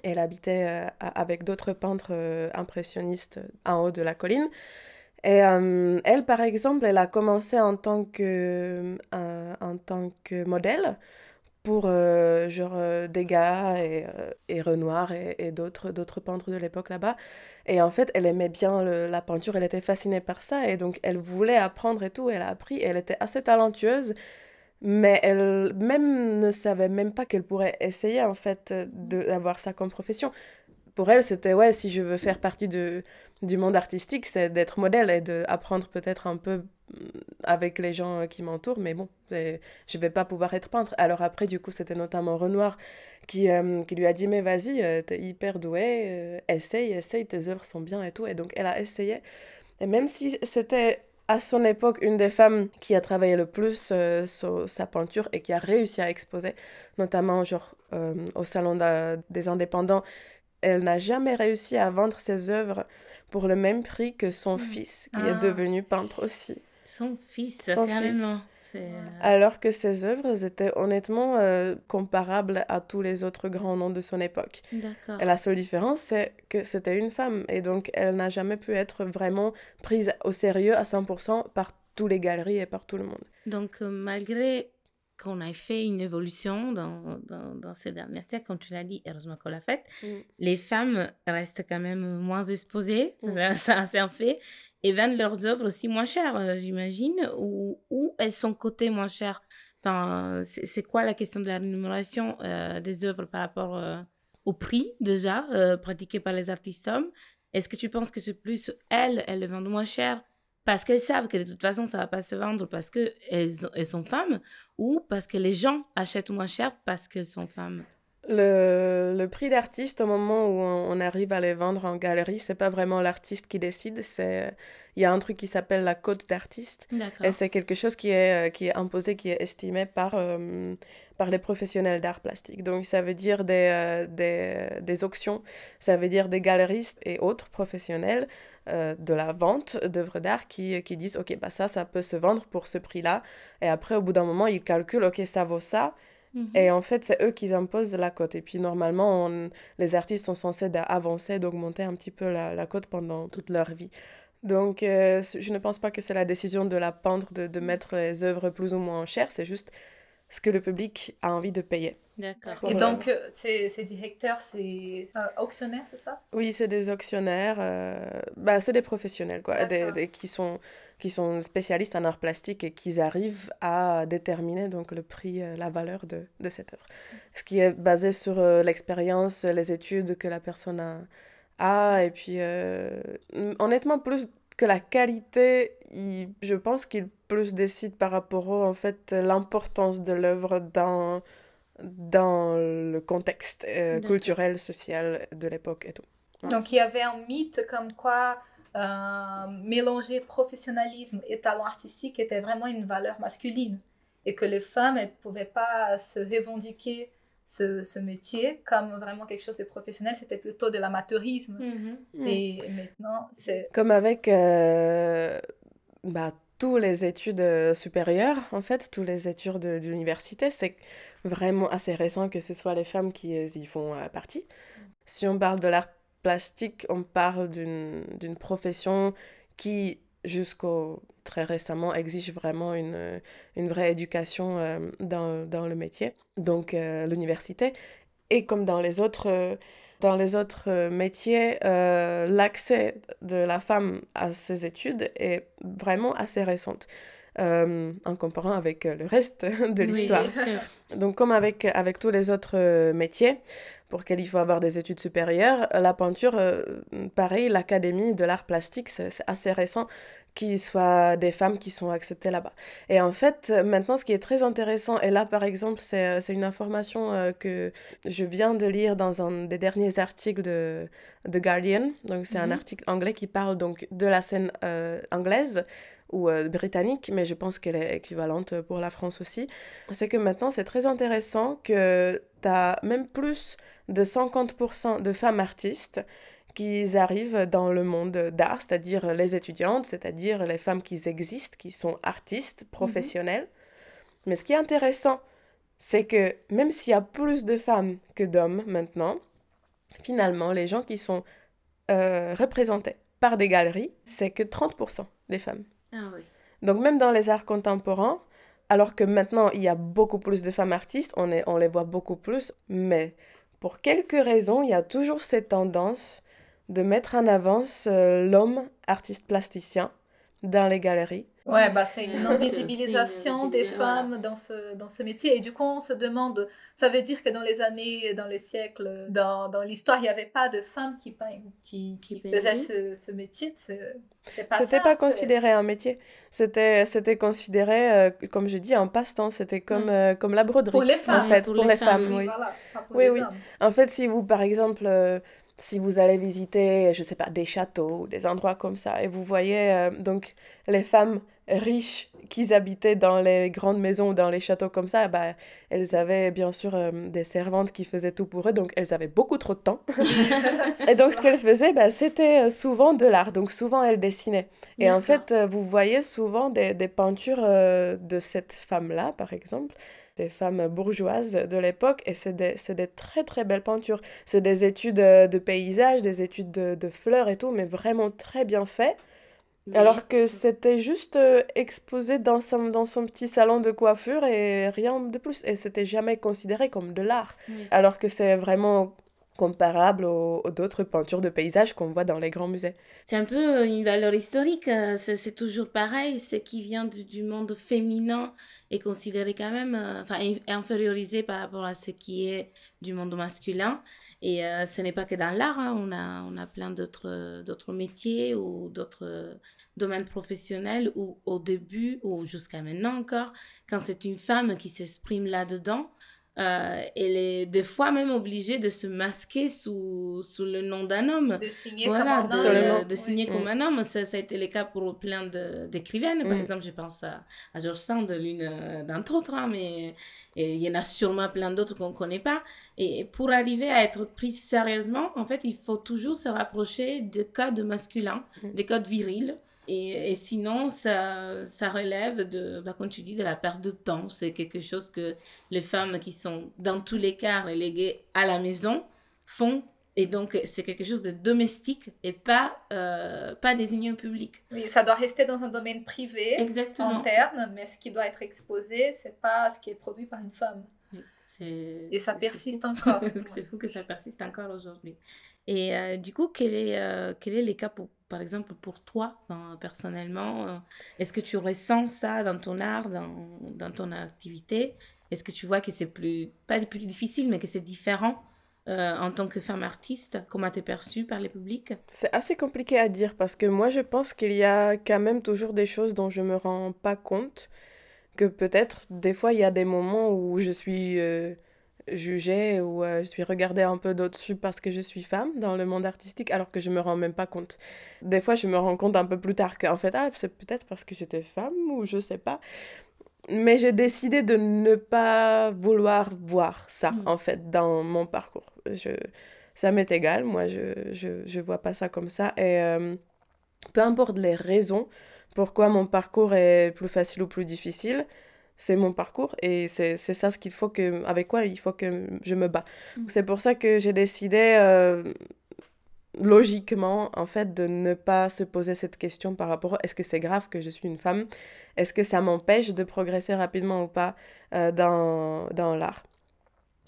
Elle habitait euh, avec d'autres peintres impressionnistes en haut de la colline. Et elle, par exemple, elle a commencé en tant que, en tant que modèle pour euh, genre euh, Degas et, euh, et Renoir et, et d'autres d'autres peintres de l'époque là-bas. Et en fait elle aimait bien la peinture elle était fascinée par ça. Et donc elle voulait apprendre et tout. Elle a appris elle était assez talentueuse. Mais elle même ne savait même pas qu'elle pourrait essayer en fait d'avoir ça comme profession pour elle c'était ouais si je veux faire partie de du monde artistique c'est d'être modèle et d'apprendre peut-être un peu avec les gens euh, qui m'entourent, mais bon, je vais pas pouvoir être peintre. Alors après, du coup, c'était notamment Renoir qui, euh, qui lui a dit, mais vas-y, euh, t'es hyper doué, essaye, essaye, tes œuvres sont bien et tout. Et donc, elle a essayé. Et même si c'était à son époque une des femmes qui a travaillé le plus sur sa peinture et qui a réussi à exposer, notamment genre au Salon des indépendants, elle n'a jamais réussi à vendre ses œuvres pour le même prix que son mmh. fils, qui est ah. devenu peintre aussi. Son fils, carrément. Euh, Alors que ses œuvres étaient honnêtement euh, comparables à tous les autres grands noms de son époque. D'accord. Et la seule différence, c'est que c'était une femme. Et donc, elle n'a jamais pu être vraiment prise au sérieux à 100% par tous les galeries et par tout le monde. Donc, euh, malgré qu'on a fait une évolution dans, dans, dans ces dernières siècles, comme tu l'as dit, heureusement qu'on l'a fait. Mm. Les femmes restent quand même moins exposées, Mm. ça c'est un fait, et vendent leurs œuvres aussi moins chères, euh, j'imagine, ou, ou elles sont cotées moins chères. Enfin, c'est c'est quoi la question de la rémunération euh, des œuvres par rapport euh, au prix déjà euh, pratiqué par les artistes hommes? Est-ce que tu penses que c'est plus elles, elles le vendent moins cher parce qu'elles savent que de toute façon ça va pas se vendre parce que elles, elles sont femmes ou parce que les gens achètent moins cher parce qu'elles sont femmes Le, le prix d'artiste, au moment où on, on arrive à les vendre en galerie, c'est pas vraiment l'artiste qui décide. C'est il y a un truc qui s'appelle la cote d'artiste. Et c'est quelque chose qui est, euh, qui est imposé, qui est estimé par, euh, par les professionnels d'art plastique. Donc ça veut dire des, euh, des, des auctions, ça veut dire des galeristes et autres professionnels euh, de la vente d'œuvres d'art qui, qui disent, OK, bah ça, ça peut se vendre pour ce prix-là. Et après, au bout d'un moment, ils calculent, OK, ça vaut ça. Mhm. Et en fait, c'est eux qui imposent la cote. Et puis normalement, on- les artistes sont censés d'avancer, d'augmenter un petit peu la, la cote pendant toute leur vie. Donc, euh, je ne pense pas que c'est la décision de la pendre de, de mettre les œuvres plus ou moins chères, c'est juste ce que le public a envie de payer. D'accord. Et donc, euh, ces, ces directeurs, c'est euh, auctionnaires, c'est ça? Oui, c'est des auctionnaires, euh, bah, c'est des professionnels, quoi, des, des- qui sont, qui sont spécialistes en art plastique et qui arrivent à déterminer donc le prix, euh, la valeur de, de cette œuvre. Ce qui est basé sur euh, l'expérience, les études que la personne a, a et puis honnêtement, plus que la qualité, il- je pense qu'il plus décide par rapport au, en fait, l'importance de l'œuvre dans, dans le contexte euh, culturel, social de l'époque et tout. Ouais. Donc, il y avait un mythe comme quoi euh, mélanger professionnalisme et talent artistique était vraiment une valeur masculine et que les femmes ne pouvaient pas se revendiquer ce, ce métier comme vraiment quelque chose de professionnel, c'était plutôt de l'amateurisme. Mhm. Et maintenant, c'est... Comme avec euh, bah, tous les études euh, supérieures, en fait, tous les études de, d'université, c'est vraiment assez récent que ce soit les femmes qui y font euh, partie. Si on parle de l'art plastique, on parle d'une, d'une profession qui, jusqu'au très récemment, exige vraiment une, une vraie éducation euh, dans, dans le métier, donc euh, l'université. Et comme dans les autres... euh, dans les autres métiers, l'accès de la femme à ces études est vraiment assez récente euh, en comparant avec euh, le reste de l'histoire. Donc comme avec, avec tous les autres euh, métiers pour lesquels il faut avoir des études supérieures, la peinture, pareil, l'Académie de l'art plastique, c'est assez récent qu'il soit des femmes qui sont acceptées là-bas. Et en fait, maintenant, ce qui est très intéressant, et là, par exemple, c'est une information que je viens de lire dans un des derniers articles de The Guardian. Donc, c'est un Mhm. article anglais qui parle donc de la scène euh, anglaise ou euh, britannique, mais je pense qu'elle est équivalente pour la France aussi. C'est que maintenant, c'est très intéressant que tu as même plus de 50% de femmes artistes qui arrivent dans le monde d'art, c'est-à-dire les étudiantes, c'est-à-dire les femmes qui existent, qui sont artistes professionnelles. Mais ce qui est intéressant, c'est que même s'il y a plus de femmes que d'hommes maintenant, finalement, les gens qui sont euh, représentés par des galeries, c'est que 30% des femmes. Ah. Donc même dans les arts contemporains, alors que maintenant il y a beaucoup plus de femmes artistes, on les voit beaucoup plus, mais pour quelques raisons, il y a toujours cette tendance de mettre en avance euh, l'homme artiste plasticien dans les galeries. Ouais, bah, c'est une invisibilisation des voilà. femmes dans ce, dans ce métier. Et du coup, on se demande, ça veut dire que dans les années, dans les siècles, dans, dans l'histoire, il n'y avait pas de femmes qui, qui, qui Qui faisaient ce, ce métier. C'est c'est pas C'était ça, pas c'est- considéré un métier, c'était c'était considéré, euh, comme je dis, un passe-temps, c'était comme, euh, comme la broderie. Pour les femmes. En fait, Pour pour, les les femmes, femmes, Oui, oui. voilà, pas pour Oui, les oui. hommes. En fait, si vous, par exemple, euh, si vous allez visiter, je sais pas, des châteaux ou des endroits comme ça, et vous voyez euh, donc les femmes riches qui habitaient dans les grandes maisons ou dans les châteaux comme ça, bah, elles avaient bien sûr euh, des servantes qui faisaient tout pour eux, donc elles avaient beaucoup trop de temps. et donc ce qu'elles faisaient, bah, c'était euh, souvent de l'art, donc souvent elles dessinaient. Et en fait, euh, vous voyez souvent des, des peintures euh, de cette femme-là, par exemple, des femmes bourgeoises de l'époque, et c'est des, des très très belles peintures. C'est des études de paysages, des études de, de fleurs et tout, mais vraiment très bien fait. Mais- Alors que c'était juste euh, exposé dans son, dans son petit salon de coiffure et rien de plus. Et c'était jamais considéré comme de l'art. Oui. Alors que c'est vraiment comparable aux, aux d'autres peintures de paysages qu'on voit dans les grands musées. C'est un peu une valeur historique, euh, c'est toujours pareil, ce qui vient du, monde féminin est considéré quand même, euh, enfin, in- infériorisé par rapport à ce qui est du monde masculin. Et euh, ce n'est pas que dans l'art, hein, on a, on a plein d'autres d'autres métiers ou d'autres domaines professionnels où au début, ou jusqu'à maintenant encore, quand c'est une femme qui s'exprime là-dedans, euh, elle est des fois même obligée de se masquer sous, sous le nom d'un homme. De signer Voilà, comme un de, homme. De Oui. signer comme Mm. un homme. Ça, ça a été le cas pour plein de- d'écrivaines. Par exemple, je pense à, à George Sand, l'une euh, d'entre autres, hein, mais et il y en a sûrement plein d'autres qu'on ne connaît pas. Et pour arriver à être prise sérieusement, en fait, il faut toujours se rapprocher de codes masculins, Mm. des codes virils. Et, et sinon, ça, ça relève de, bah, comme tu dis, de la perte de temps. C'est quelque chose que les femmes qui sont dans tous les cas reléguées à la maison font. Et donc, c'est quelque chose de domestique et pas, euh, pas désigné au public. Oui, ça doit rester dans un domaine privé, Exactement. interne, mais ce qui doit être exposé, c'est pas ce qui est produit par une femme. Et ça persiste encore. c'est fou que ça persiste encore aujourd'hui. Et euh, du coup, quel est, euh, quel est les cas, pour, par exemple, pour toi, personnellement euh, Est-ce que tu ressens ça dans ton art, dans, dans ton activité? Est-ce que tu vois que c'est plus, pas plus difficile, mais que c'est différent euh, en tant que femme artiste? Comment t'es perçue par le public? C'est assez compliqué à dire parce que moi je pense qu'il y a quand même toujours des choses dont je me rends pas compte. Que peut-être des fois il y a des moments où je suis jugée ou euh, je suis regardée un peu d'au-dessus parce que je suis femme dans le monde artistique alors que je me rends même pas compte. Des fois je me rends compte un peu plus tard qu'en fait ah, c'est peut-être parce que j'étais femme ou je sais pas. Mais j'ai décidé de ne pas vouloir voir ça Mm. en fait dans mon parcours. Je, ça m'est égal, moi je, je, je vois pas ça comme ça. Et euh, peu importe les raisons pourquoi mon parcours est plus facile ou plus difficile, c'est mon parcours et c'est ça ce qu'il faut que, avec quoi il faut que je me bats. Mm. C'est pour ça que j'ai décidé euh, logiquement en fait de ne pas se poser cette question par rapport à est-ce que c'est grave que je suis une femme? Est-ce que ça m'empêche de progresser rapidement ou pas euh, dans, dans l'art?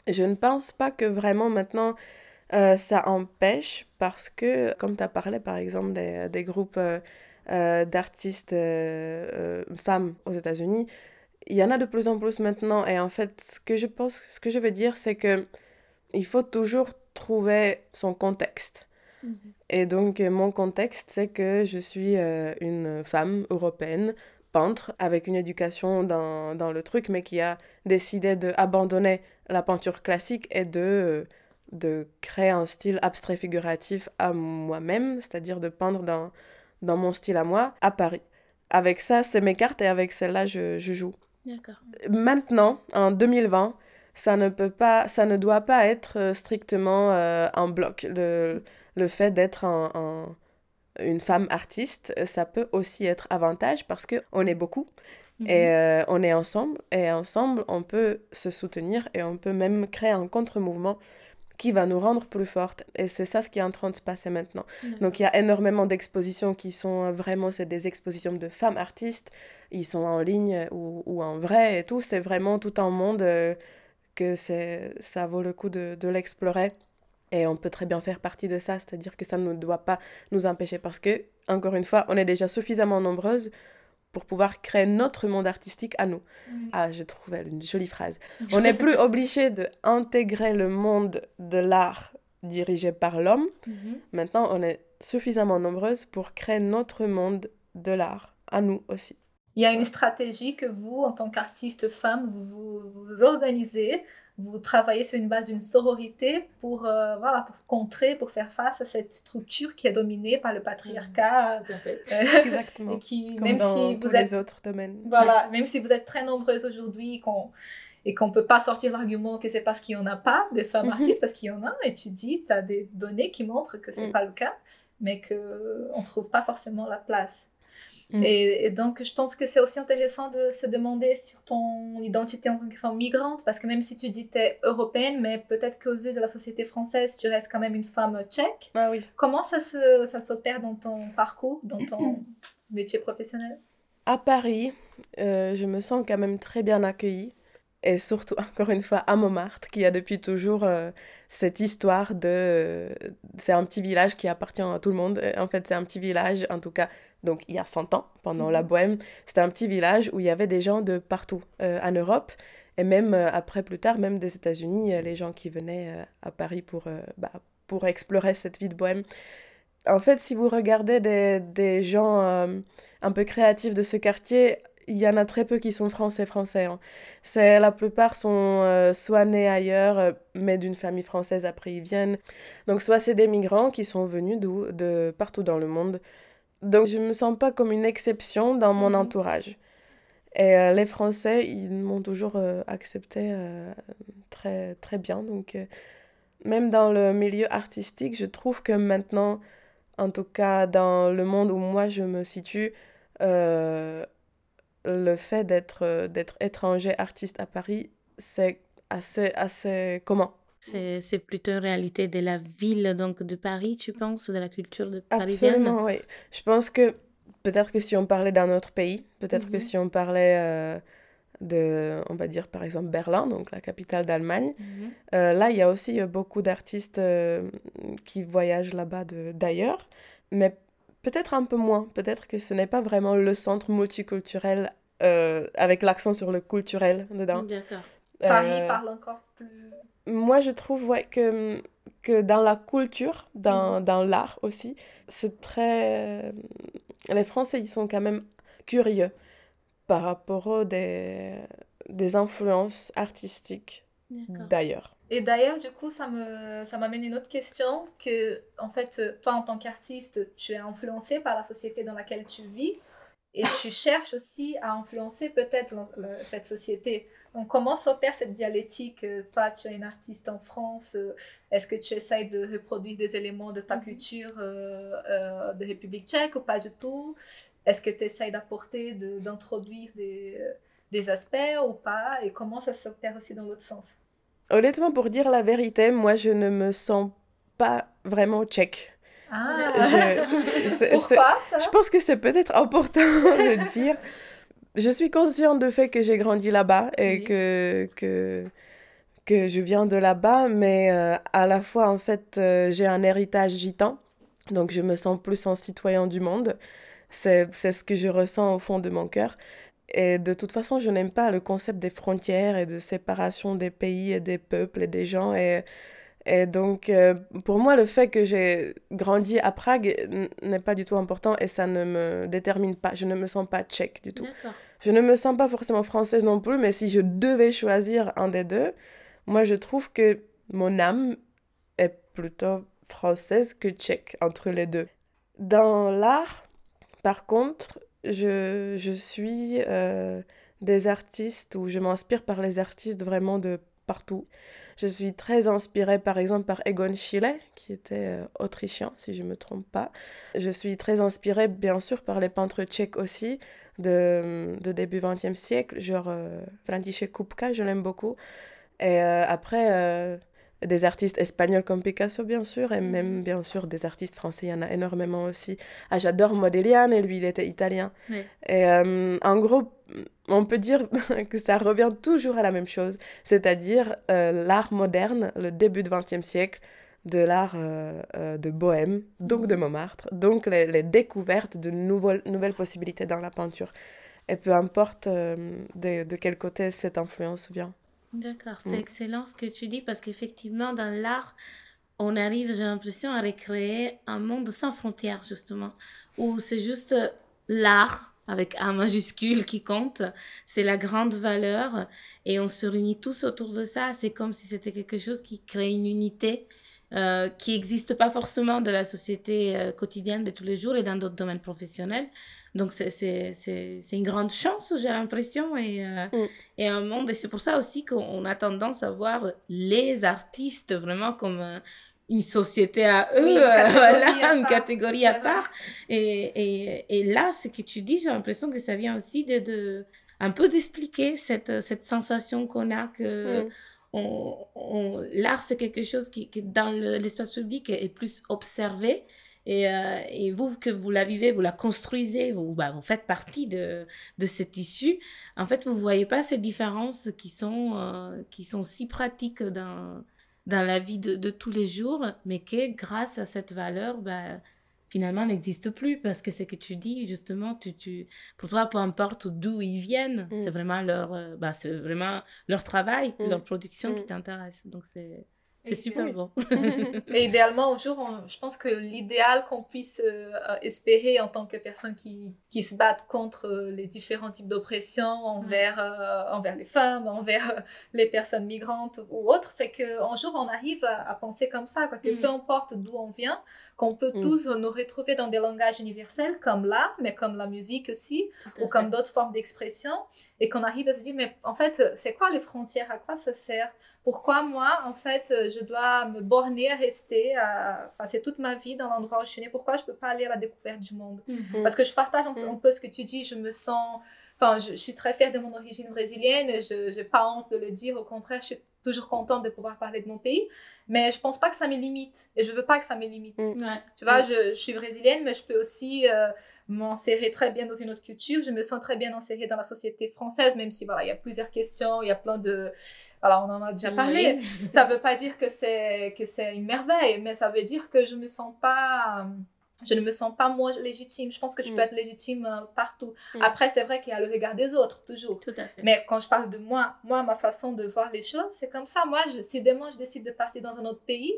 Je ne pense pas que vraiment maintenant euh, ça empêche parce que, comme tu as parlé par exemple des, des groupes d'artistes femmes aux États-Unis, il y en a de plus en plus maintenant. Et en fait, ce que je pense, ce que je veux dire, c'est que il faut toujours trouver son contexte. Et donc, euh, mon contexte, c'est que je suis euh, une femme européenne, peintre, avec une éducation dans, dans le truc, mais qui a décidé d'abandonner la peinture classique et de, euh, de créer un style abstrait figuratif à moi-même, c'est-à-dire de peindre dans, dans mon style à moi, à Paris. Avec ça, c'est mes cartes et avec celle-là, je, je joue. Maintenant, en 2020, ça ne peut pas, ça ne doit pas être euh, strictement euh, un bloc. Le, le fait d'être un, un- une femme artiste, ça peut aussi être avantage parce que on est beaucoup Mhm. et euh, on est ensemble et ensemble on peut se soutenir et on peut même créer un contre-mouvement qui va nous rendre plus fortes. Et c'est ça ce qui est en train de se passer maintenant. Donc il y a énormément d'expositions qui sont euh, vraiment, c'est des expositions de femmes artistes, ils sont en ligne ou, ou en vrai et tout, c'est vraiment tout un monde euh, que c'est, ça vaut le coup de, de l'explorer. Et on peut très bien faire partie de ça, c'est-à-dire que ça ne doit pas nous empêcher parce que, encore une fois, on est déjà suffisamment nombreuses pour pouvoir créer notre monde artistique à nous. Oui. Ah, j'ai trouvé une jolie phrase. On n'est plus obligé d'intégrer le monde de l'art dirigé par l'homme. Mhm. Maintenant, on est suffisamment nombreuses pour créer notre monde de l'art à nous aussi. Il y a une stratégie que vous, en tant qu'artiste femme, vous, vous vous organisez, vous travaillez sur une base d'une sororité pour, euh, voilà, pour contrer, pour faire face à cette structure qui est dominée par le patriarcat. Tout à fait. euh, Exactement. et qui, Comme même dans si tous vous les êtes autres domaines. Voilà, même si vous êtes très nombreuses aujourd'hui qu'on, et qu'on ne peut pas sortir l'argument que c'est parce qu'il n'y en a pas de femmes Mhm. artistes, parce qu'il y en a, et tu dis, tu as des données qui montrent que ce n'est Mm. pas le cas, mais qu'on ne trouve pas forcément la place. Mm. Et, et donc, je pense que c'est aussi intéressant de se demander sur ton identité en tant que femme migrante, parce que même si tu dis que tu es européenne, mais peut-être qu'aux yeux de la société française, tu restes quand même une femme tchèque. Ah oui. Comment ça se, ça s'opère dans ton parcours, dans ton, métier professionnel? À Paris, euh, je me sens quand même très bien accueillie. Et surtout, encore une fois, à Montmartre, qui a depuis toujours euh, cette histoire de... c'est un petit village qui appartient à tout le monde. En fait, c'est un petit village, en tout cas, donc il y a 100 ans, pendant la mhm. Bohème, c'était un petit village où il y avait des gens de partout euh, en Europe. Et même après, plus tard, même des États-Unis, les gens qui venaient à Paris pour, bah, pour explorer cette vie de Bohème en fait, si vous regardez des, des gens euh, un peu créatifs de ce quartier, il y en a très peu qui sont français français. Hein. C'est la plupart sont euh, soit nés ailleurs, euh, mais d'une famille française après ils viennent. Donc soit c'est des migrants qui sont venus de partout dans le monde. Donc je me sens pas comme une exception dans mon mhm. entourage. Et les Français, ils m'ont toujours accepté très très bien. Donc même dans le milieu artistique, je trouve que maintenant en tout cas dans le monde où moi je me situe, euh, le fait d'être euh, d'être étranger artiste à Paris, c'est assez, assez commun. C'est plutôt une réalité de la ville donc de Paris, tu penses, de la culture de Paris Absolument, oui. Je pense que peut-être que si on parlait d'un autre pays, peut-être que mhm. si on parlait euh, de, on va dire par exemple Berlin, donc la capitale d'Allemagne. Mhm. Euh, là, il y a aussi beaucoup d'artistes euh, qui voyagent là-bas d'ailleurs, mais peut-être un peu moins. Peut-être que ce n'est pas vraiment le centre multiculturel avec l'accent sur le culturel dedans. D'accord. Paris parle encore plus. Moi, je trouve ouais, que, que dans la culture, dans, mhm. dans l'art aussi, c'est très. Les Français, ils sont quand même curieux par rapport aux des, des influences artistiques d'ailleurs. Et d'ailleurs, du coup, ça me ça m'amène une autre question que en fait, toi en tant qu'artiste, tu es influencé par la société dans laquelle tu vis et tu cherches aussi à influencer peut-être cette société. Donc, comment s'opère cette dialectique Toi, tu es une artiste en France. Est-ce que tu essayes de reproduire des éléments de ta mhm. culture euh, euh, de République tchèque ou pas du tout? Est-ce que tu essayes d'apporter, d'introduire des, des aspects ou pas? Et comment ça s'opère aussi dans l'autre sens? Honnêtement, pour dire la vérité, moi, je ne me sens pas vraiment tchèque. Ah, je, pourquoi ça? Je pense que c'est peut-être important de dire. Je suis consciente du fait que j'ai grandi là-bas et que, que, que je viens de là-bas, mais euh, à la fois, en fait, euh, j'ai un héritage gitan, donc je me sens plus en citoyen du monde. C'est ce que je ressens au fond de mon cœur. Et de toute façon, je n'aime pas le concept des frontières et de séparation des pays et des peuples et des gens. Et, et donc, euh, pour moi, le fait que j'ai grandi à Prague n'est pas du tout important et ça ne me détermine pas. Je ne me sens pas tchèque du tout. Je ne me sens pas forcément française non plus, mais si je devais choisir un des deux, moi, je trouve que mon âme est plutôt française que tchèque entre les deux. Dans l'art, par contre, je, je suis euh, des artistes ou je m'inspire par les artistes vraiment de partout. Je suis très inspirée par exemple par Egon Schiele, qui était euh, autrichien, si je ne me trompe pas. Je suis très inspirée bien sûr par les peintres tchèques aussi, de, de début 20e siècle, genre euh, František Kupka, je l'aime beaucoup. Et après, des artistes espagnols comme Picasso, bien sûr, et même, bien sûr, des artistes français, il y en a énormément aussi. Ah, j'adore Modigliani, lui, il était italien. Et euh, en gros, on peut dire que ça revient toujours à la même chose, c'est-à-dire euh, l'art moderne, le début du XXe siècle, de l'art euh, de Bohème, donc de Montmartre, donc les, découvertes de nouvelles, nouvelles possibilités dans la peinture. Et peu importe de, de quel côté cette influence vient. D'accord, c'est mm. excellent ce que tu dis parce qu'effectivement, dans l'art, on arrive, j'ai l'impression, à recréer un monde sans frontières, justement, où c'est juste l'art avec un majuscule qui compte, c'est la grande valeur et on se réunit tous autour de ça. C'est comme si c'était quelque chose qui crée une unité euh, qui n'existe pas forcément de la société euh, quotidienne de tous les jours et dans d'autres domaines professionnels. Donc, c'est une grande chance, j'ai l'impression, et, euh, mm. et un monde. Et c'est pour ça aussi qu'on a tendance à voir les artistes vraiment comme euh, une société à eux, une euh, voilà, une catégorie à part. Et, et, et, là, ce que tu dis, j'ai l'impression que ça vient aussi de, de un peu d'expliquer cette, cette sensation qu'on a que mm. on, l'art, c'est quelque chose qui, qui dans l'espace public, est plus observé Et, euh, et, vous, que vous la vivez, vous la construisez, vous, bah, vous faites partie de, de ce tissu, en fait, vous ne voyez pas ces différences qui sont, euh, qui sont si pratiques dans, dans la vie de, de, tous les jours, mais qui, grâce à cette valeur, bah, finalement n'existe plus parce que ce que tu dis justement tu, tu pour toi peu importe d'où ils viennent mm. c'est vraiment leur euh, bah, c'est vraiment leur travail mm. leur production qui mm. t'intéresse donc c'est c'est super bon. et idéalement, au jour, je pense que l'idéal qu'on puisse euh, espérer en tant que personne qui, qui se battent contre euh, les différents types d'oppression envers, euh, envers les femmes, envers les personnes migrantes ou autres, c'est qu'un jour, on arrive à, penser comme ça, quoi, que mm. peu importe d'où on vient, qu'on peut mm. tous nous retrouver dans des langages universels comme l'art, mais comme la musique aussi, ou comme d'autres formes d'expression, et qu'on arrive à se dire, mais en fait, c'est quoi les frontières? À quoi ça sert? Pourquoi moi, en fait, je dois me borner à rester, à passer toute ma vie dans l'endroit où je suis née? Pourquoi je ne peux pas aller à la découverte du monde? Mhm. Parce que je partage un, mhm. peu ce que tu dis, je me sens... Enfin, je, suis très fière de mon origine brésilienne, je n'ai pas honte de le dire, au contraire, je suis toujours contente de pouvoir parler de mon pays, mais je pense pas que ça me limite, et je veux pas que ça me limite. Mhm. Tu vois, je, je, suis brésilienne, mais je peux aussi... Euh, m'insérer très bien dans une autre culture. Je me sens très bien insérée dans la société française, même si voilà, il y a plusieurs questions, il y a plein de... Voilà, on en a déjà parlé. Ça ne veut pas dire que c'est, que c'est une merveille, mais ça veut dire que je me sens pas... Je ne me sens pas moi légitime. Je pense que je peux mm. être légitime euh, partout. Mm. Après, c'est vrai qu'il y a le regard des autres, toujours. Tout à fait. Mais quand je parle de moi, moi, ma façon de voir les choses, c'est comme ça. Moi, je, si demain je décide de partir dans un autre pays,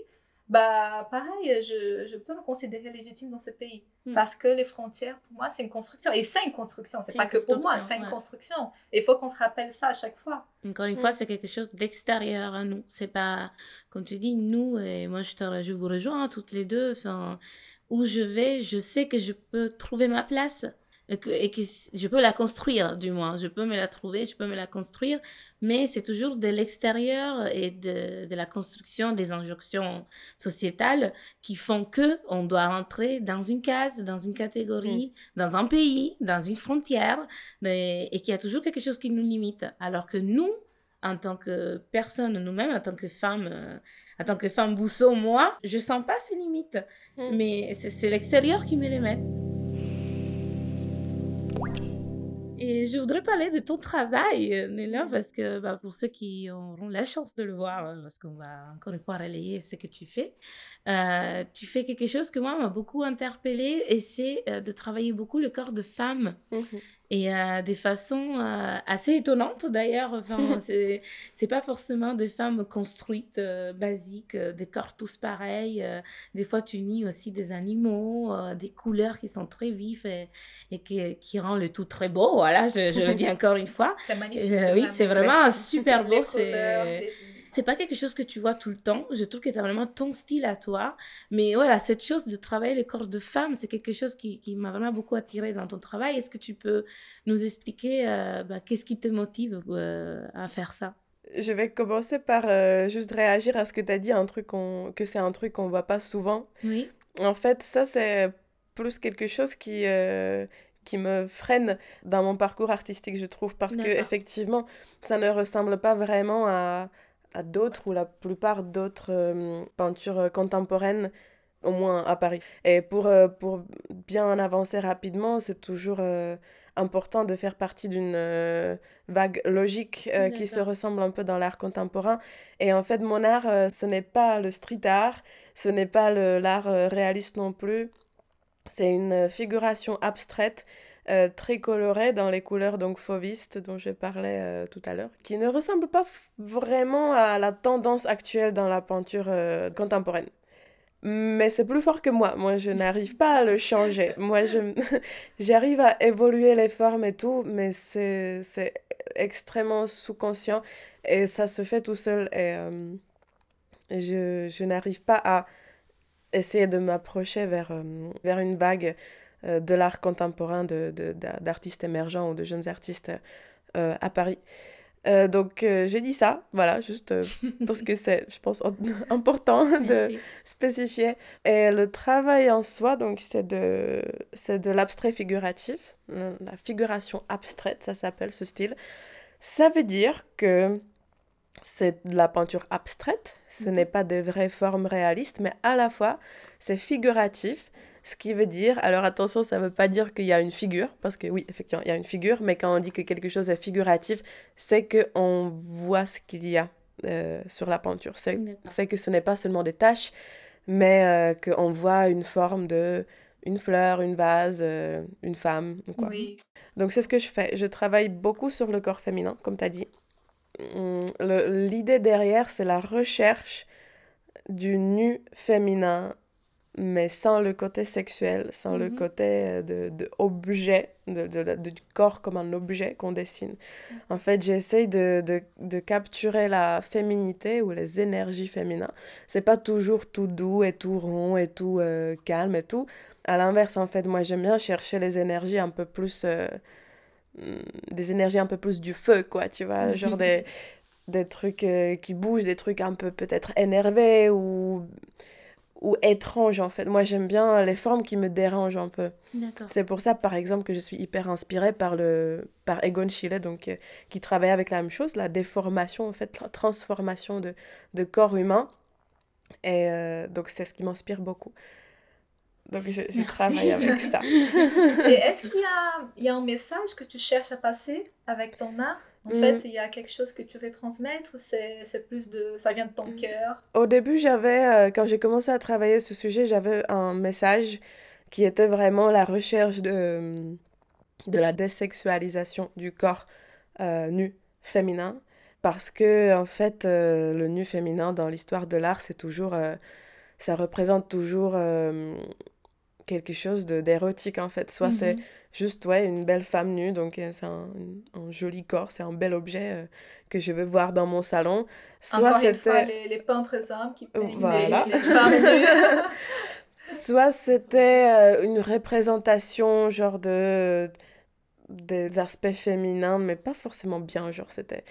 bah pareil, je, je, peux me considérer légitime dans ce pays. Hmm. Parce que les frontières, pour moi, c'est une construction. Et c'est une construction, c'est pas que pour moi, c'est une construction. Il faut qu'on se rappelle ça à chaque fois. Encore une fois, hmm. c'est quelque chose d'extérieur à nous. C'est pas, comme tu dis, nous, et moi je, te, je vous rejoins toutes les deux. où je vais, je sais que je peux trouver ma place et que, je peux la construire, du moins. Je peux me la trouver, je peux me la construire, mais c'est toujours de l'extérieur et de, de, la construction des injonctions sociétales qui font que on doit rentrer dans une case, dans une catégorie, mm. dans un pays, dans une frontière, et, et qu'il y a toujours quelque chose qui nous limite. Alors que nous, en tant que personne, nous-mêmes, en tant que femme, euh, en tant que femme bousseau, moi, je sens pas ces limites. Mm. Mais c'est l'extérieur qui me les met. Je voudrais parler de ton travail, Néla, parce que bah, pour ceux qui auront la chance de le voir, hein, parce qu'on va encore une fois relayer ce que tu fais, euh, tu fais quelque chose que moi m'a beaucoup interpellée et c'est euh, de travailler beaucoup le corps de femme. Mmh et euh, des façons euh, assez étonnantes d'ailleurs. Enfin, c'est, c'est pas forcément des femmes construites, euh, basiques, des corps tous pareils. des fois, tu nies aussi des animaux, des couleurs qui sont très vives et, et qui, qui rendent le tout très beau. Voilà, je, je le dis encore une fois. C'est magnifique. oui, c'est vraiment super beau. c'est c'est pas quelque chose que tu vois tout le temps. Je trouve que tu as vraiment ton style à toi. Mais voilà, cette chose de travailler les corps de femmes, c'est quelque chose qui, qui m'a vraiment beaucoup attiré dans ton travail. Est-ce que tu peux nous expliquer euh, bah, qu'est-ce qui te motive euh, à faire ça? Je vais commencer par euh, juste réagir à ce que tu as dit, un truc que c'est un truc qu'on voit pas souvent. Oui. En fait, ça, c'est plus quelque chose qui, qui me freine dans mon parcours artistique, je trouve, parce que effectivement, ça ne ressemble pas vraiment à, à d'autres ou la plupart d'autres euh, peintures euh, contemporaines, au moins à Paris. Et pour, euh, pour bien avancer rapidement, c'est toujours important de faire partie d'une vague logique qui se ressemble un peu dans l'art contemporain. Et en fait, mon art, ce n'est pas le street art, ce n'est pas l'art réaliste non plus. C'est une figuration abstraite euh, très coloré dans les couleurs donc fauvistes dont je parlais euh, tout à l'heure, qui ne ressemble pas vraiment à la tendance actuelle dans la peinture euh, contemporaine. Mais c'est plus fort que moi. Moi, je n'arrive pas à le changer. Moi, j'arrive à évoluer les formes et tout, mais c'est extrêmement sous-conscient et ça se fait tout seul. Et je, je n'arrive pas à essayer de m'approcher vers, vers une vague euh, de l'art contemporain d'artistes de, émergents ou de jeunes artistes euh, à Paris. Euh, donc j'ai dit ça, voilà, juste parce que c'est, je pense, important de spécifier. Et le travail en soi, donc c'est de, c'est de l'abstrait figuratif, la figuration abstraite, ça s'appelle ce style. Ça veut dire que c'est de la peinture abstraite, ce mhm. n'est pas des vraies formes réalistes, mais à la fois c'est figuratif, Ce qui veut dire, alors attention, ça ne veut pas dire qu'il y a une figure, parce que oui, effectivement, il y a une figure, mais quand on dit que quelque chose est figuratif, c'est qu'on voit ce qu'il y a euh, sur la peinture. C'est que ce n'est pas seulement des taches, mais euh, qu'on voit une forme de une fleur, une vase, euh, une femme. Quoi. Oui. Donc c'est ce que je fais. Je travaille beaucoup sur le corps féminin, comme tu as dit. Hum, l'idée derrière, c'est la recherche du nu féminin mais sans le côté sexuel, sans le mhm. côté euh, de, de objet, de, de, du corps comme un objet qu'on dessine. Mhm. En fait, j'essaye de, de, capturer la féminité ou les énergies féminines. C'est pas toujours tout doux et tout rond et tout euh, calme et tout. À l'inverse, en fait, moi, j'aime bien chercher les énergies un peu plus... Euh, hmm, des énergies un peu plus du feu, quoi, tu vois, genre des, des trucs qui bougent, des trucs un peu peut-être énervés ou ou étrange en fait. Moi j'aime bien les formes qui me dérangent un peu. C'est pour ça par exemple que je suis hyper inspirée par le par Egon Schiele donc euh, qui travaille avec la même chose, la déformation en fait, la transformation de, de corps humain. Et euh, donc c'est ce qui m'inspire beaucoup. Donc je, je travaille avec ça. Et est-ce qu'il y y a un message que tu cherches à passer avec ton art? En fait, mm. il y a quelque chose que tu veux transmettre, c'est plus de... ça vient de ton mm. cœur. Au début, j'avais, euh, quand j'ai commencé à travailler ce sujet, j'avais un message qui était vraiment la recherche de, de la désexualisation du corps euh, nu féminin. Parce que, en fait, euh, le nu féminin dans l'histoire de l'art, c'est toujours... ça représente toujours quelque chose d'érotique en fait. Soit c'est mhm. juste ouais, une belle femme nue, donc euh, c'est un, un, joli corps, c'est un bel objet euh, que je veux voir dans mon salon. Soit c'était les, les, peintres simples qui peignent voilà. les, femmes nues. Soit c'était euh, une représentation genre de des aspects féminins, mais pas forcément bien, genre c'était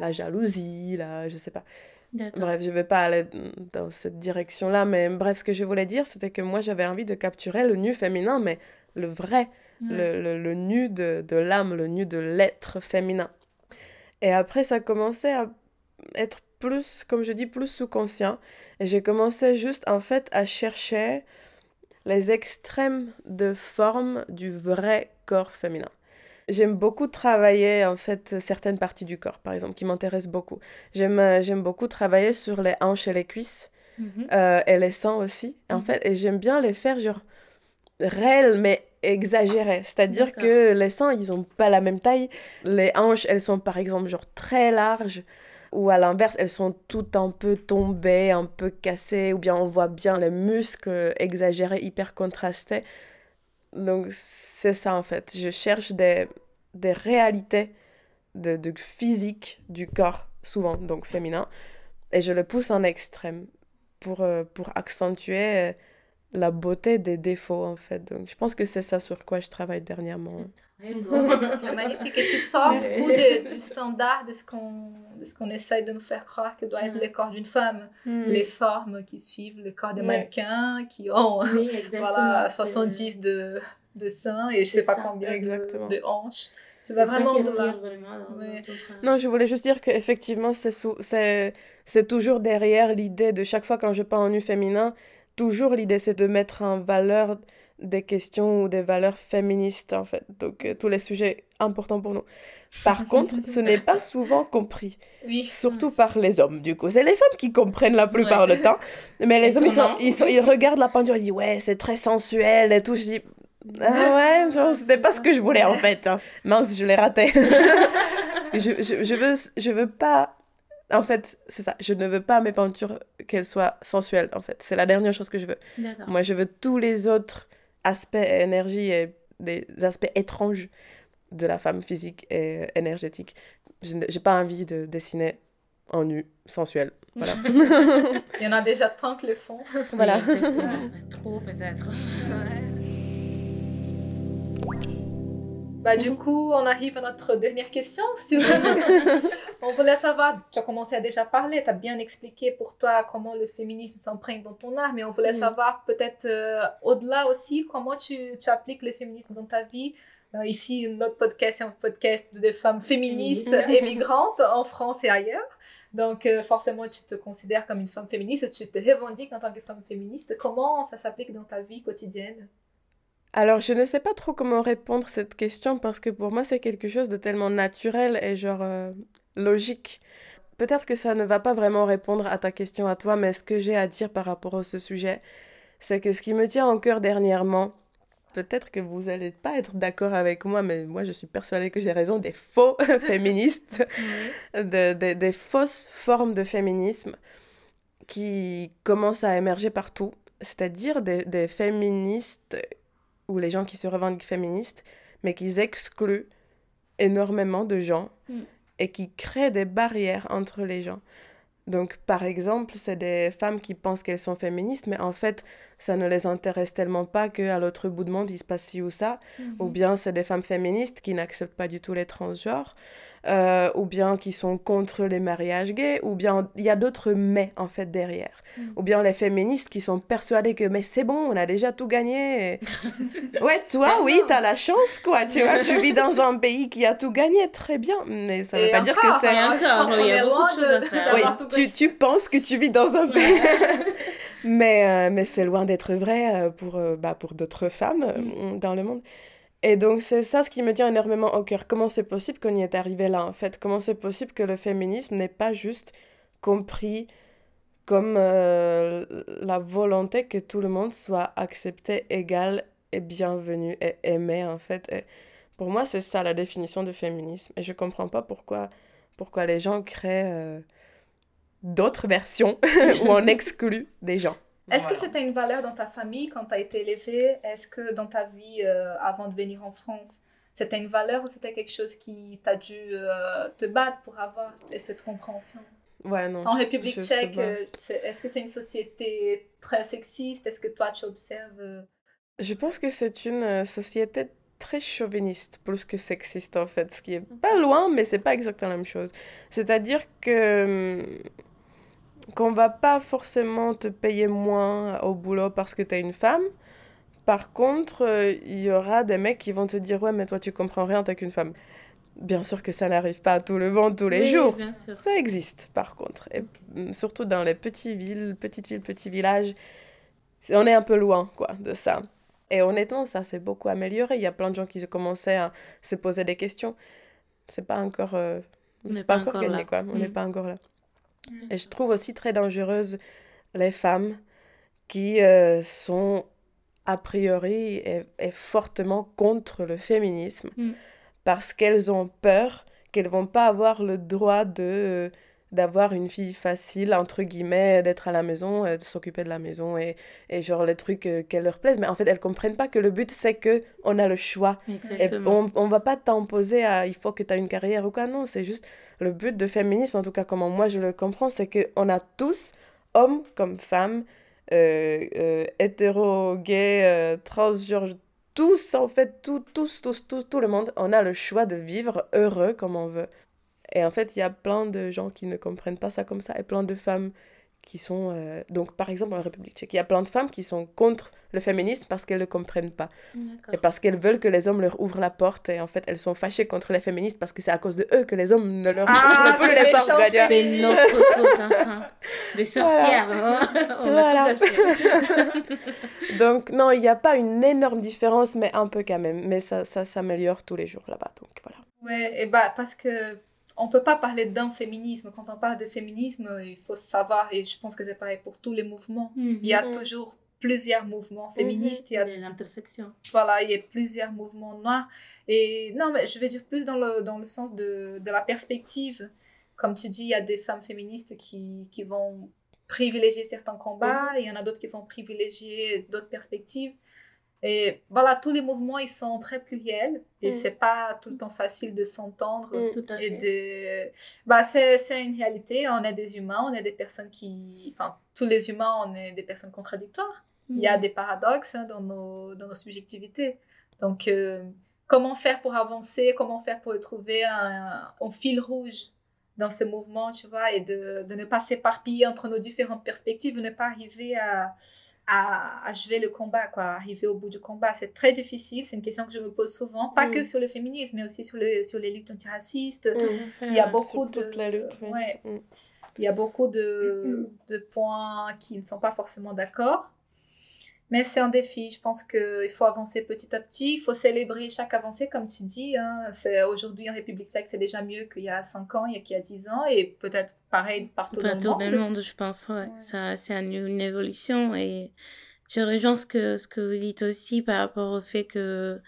la jalousie, là, je sais pas. Bref, je ne vais pas aller dans cette direction-là, mais bref, ce que je voulais dire, c'était que moi, j'avais envie de capturer le nu féminin, mais le vrai, le, le, le, nu de, de l'âme, le nu de l'être féminin. Et après, ça commençait à être plus, comme je dis, plus sous-conscient. Et j'ai commencé juste, en fait, à chercher les extrêmes de forme du vrai corps féminin. J'aime beaucoup travailler, en fait, certaines parties du corps, par exemple, qui m'intéressent beaucoup. J'aime, euh, j'aime beaucoup travailler sur les hanches et les cuisses, mhm. euh, et les seins aussi, en mhm. fait. Et j'aime bien les faire, genre, réels, mais exagérés. C'est-à-dire que les seins, ils n'ont pas la même taille. Les hanches, elles sont, par exemple, genre, très larges ou à l'inverse, elles sont toutes un peu tombées, un peu cassées, ou bien on voit bien les muscles exagérés, hyper contrastés. Donc c'est ça en fait. Je cherche des, des réalités de, physique du corps, souvent donc féminin, et je le pousse en extrême pour, euh, pour accentuer euh, la beauté des défauts en fait. Donc je pense que c'est ça sur quoi je travaille dernièrement. C'est magnifique. Et tu sors beaucoup du standard de ce qu'on qu'on essaye de nous faire croire que doit être mm. le corps d'une femme. Mm. Les formes qui suivent le corps des mannequins, qui ont voilà, 70 de, de seins et je sais pas combien exactement. De, hanches. Tu vas vraiment de vraiment Non, je voulais juste dire qu'effectivement, c'est toujours derrière l'idée de chaque fois quand je parle en nu féminin, toujours l'idée c'est de mettre en valeur des questions ou des valeurs féministes, en fait. Donc, euh, tous les sujets importants pour nous. Par contre, ce n'est pas souvent compris. Oui. Surtout par les hommes, du coup. C'est les femmes qui comprennent la plupart du temps. Mais les hommes, ils, sont, ils, sont, ils, regardent la peinture et disent Ouais, c'est très sensuel et tout. Je dis Ah ouais, c'était pas ce que je voulais, en fait. Hein. Mince, je l'ai raté. Parce que je, je, je, veux, je veux pas en fait, c'est ça. Je ne veux pas mes peintures qu'elles soient sensuelles, en fait. C'est la dernière chose que je veux. Moi, je veux tous les autres aspects énergie et des aspects étranges de la femme physique et énergétique. Je n'ai pas envie de dessiner en nu, sensuel. Voilà. Il y en a déjà tant que le font. Voilà. Trop peut-être. Bah, du coup, on arrive à notre dernière question. on voulait savoir, tu as commencé à déjà parler, tu as bien expliqué pour toi comment le féminisme s'imprègne dans ton art, mais on voulait savoir peut-être euh, au-delà aussi comment tu, tu, appliques le féminisme dans ta vie. Euh, ici, notre podcast est un podcast de femmes féministes et migrantes en France et ailleurs. Donc, euh, forcément, tu te considères comme une femme féministe, tu te revendiques en tant que femme féministe. Comment ça s'applique dans ta vie quotidienne? Alors, je ne sais pas trop comment répondre à cette question parce que pour moi, c'est quelque chose de tellement naturel et genre euh, logique. Peut-être que ça ne va pas vraiment répondre à ta question à toi, mais ce que j'ai à dire par rapport à ce sujet, c'est que ce qui me tient en cœur dernièrement, peut-être que vous n'allez pas être d'accord avec moi, mais moi je suis persuadée que j'ai raison, des faux féministes, des fausses formes de féminisme qui commencent à émerger partout, c'est-à-dire des, des féministes ou les gens qui se revendiquent féministes, mais qui excluent énormément de gens mm. et qui créent des barrières entre les gens. Donc, par exemple, c'est des femmes qui pensent qu'elles sont féministes, mais en fait, ça ne les intéresse tellement pas qu'à l'autre bout du monde, il se passe ci ou ça. Ou mm-hmm. bien c'est des femmes féministes qui n'acceptent pas du tout les transgenres. Euh, ou bien qui sont contre les mariages gays, ou bien il y a d'autres mais en fait derrière. Mm. Ou bien les féministes qui sont persuadées que mais c'est bon, on a déjà tout gagné. ouais, toi, oui, t'as la chance quoi, tu vois, tu vis dans un pays qui a tout gagné, très bien, mais ça veut pas dire que c'est... Hein, il y a beaucoup de choses à faire. Oui, tu, tu, penses que tu vis dans un pays... mais euh, mais c'est loin d'être vrai euh, pour, bah, pour d'autres femmes mm. dans le monde. Et donc c'est ça ce qui me tient énormément au cœur. Comment c'est possible qu'on y est arrivé là en fait? Comment c'est possible que le féminisme n'ait pas juste compris comme euh, la volonté que tout le monde soit accepté, égal et bienvenu et aimé en fait? Et pour moi c'est ça la définition de féminisme. Et je comprends pas pourquoi, pourquoi les gens créent euh, d'autres versions où on exclut des gens. Est-ce que c'était une valeur dans ta famille quand tu as été élevée? Est-ce que dans ta vie euh, avant de venir en France, c'était une valeur ou c'était quelque chose qui t'a dû euh, te battre pour avoir cette compréhension? Ouais, non. En République tchèque, euh, est-ce que c'est une société très sexiste? Est-ce que toi, tu observes Je pense que c'est une société très chauviniste plus que sexiste en fait, ce qui est pas loin, mais c'est pas exactement la même chose. C'est-à-dire que hum, qu'on va pas forcément te payer moins au boulot parce que tu es une femme. Par contre, euh, il y aura des mecs qui vont te dire Ouais, mais toi, tu comprends rien, t'es qu'une femme. Bien sûr que ça n'arrive pas à tout le monde tous les jours. Ça existe, par contre. Et surtout dans les petites villes, petites villes, petits villages, on est un peu loin, quoi, de ça. Et honnêtement, ça s'est beaucoup amélioré. Il y a plein de gens qui commençaient à se poser des questions. C'est pas encore, euh, c'est pas, encore gagné, quoi. On n'est mm. pas encore là. Et je trouve aussi très dangereuse les femmes qui euh, sont a priori et, fortement contre le féminisme mm. parce qu'elles ont peur qu'elles vont pas avoir le droit de d'avoir une fille facile, entre guillemets, d'être à la maison, euh, de s'occuper de la maison et, et genre les trucs euh, qu'elles leur plaisent. Mais en fait, elles comprennent pas que le but, c'est que on a le choix. Et on, on va pas t'imposer à il faut que tu aies une carrière ou quoi. Non, c'est juste le but de féminisme, en tout cas, comment moi je le comprends, c'est qu'on a tous, hommes comme femmes, euh, euh hétéros, gays, transgenres, tous, en fait, tous, tous, tous, tous, tout le monde, on a le choix de vivre heureux comme on veut. Et en fait, il y a plein de gens qui ne comprennent pas ça comme ça et plein de femmes qui sont... Euh, donc, par exemple, en République tchèque, il y a plein de femmes qui sont contre le féminisme parce qu'elles ne le comprennent pas. Et parce qu'elles veulent que les hommes leur ouvrent la porte. Et en fait, elles sont fâchées contre les féministes parce que c'est à cause de eux que les hommes ne leur ah, ouvrent pas les portes. C'est notre faute. Des sorcières. Hein. On a tout donc, non, il n'y a pas une énorme différence, mais un peu quand même. Mais ça, ça s'améliore tous les jours là-bas. Donc, voilà. Ouais, et bah, parce que on peut pas parler d'un féminisme. Quand on parle de féminisme, il faut savoir, et je pense que c'est pareil pour tous les mouvements, il y a mhm. toujours plusieurs mouvements mhm. féministes. Il y a l'intersection. Voilà, il y a plusieurs mouvements noirs. Et non, mais je vais dire plus dans le, dans le sens de, de la perspective. Comme tu dis, il y a des femmes féministes qui, qui vont privilégier certains combats, mhm. et il y en a d'autres qui vont privilégier d'autres perspectives. Et voilà, tous les mouvements, ils sont très pluriels et mm. c'est pas tout le temps facile de s'entendre. Mm. et de... bah, c'est, c'est une réalité. On est des humains, on est des personnes qui. Enfin, tous les humains, on est des personnes contradictoires. Il y a mm. des paradoxes hein, dans, nos, dans nos subjectivités. Donc, euh, comment faire pour avancer? Comment faire pour trouver un, un fil rouge dans ce mouvement, tu vois, et de, de ne pas s'éparpiller entre nos différentes perspectives, de ne pas arriver à à achever le combat, quoi, arriver au bout du combat. C'est très difficile, c'est une question que je me pose souvent, pas mm. que sur le féminisme, mais aussi sur, le, sur les luttes antiracistes. Mm. Il y a beaucoup de... Toute la lutte, ouais. Il y a beaucoup de, de points qui ne sont pas forcément d'accord. Mais c'est un défi. Je pense qu'il faut avancer petit à petit. Il faut célébrer chaque avancée, comme tu dis. Hein. C'est aujourd'hui en République tchèque, c'est déjà mieux qu'il y a 5 ans, il y a qu'il y a 10 ans, et peut-être pareil partout, dans le monde. Dans le monde, je pense. Ouais. Ça, c'est une, évolution. Et je rejoins ce que ce que vous dites aussi par rapport au fait que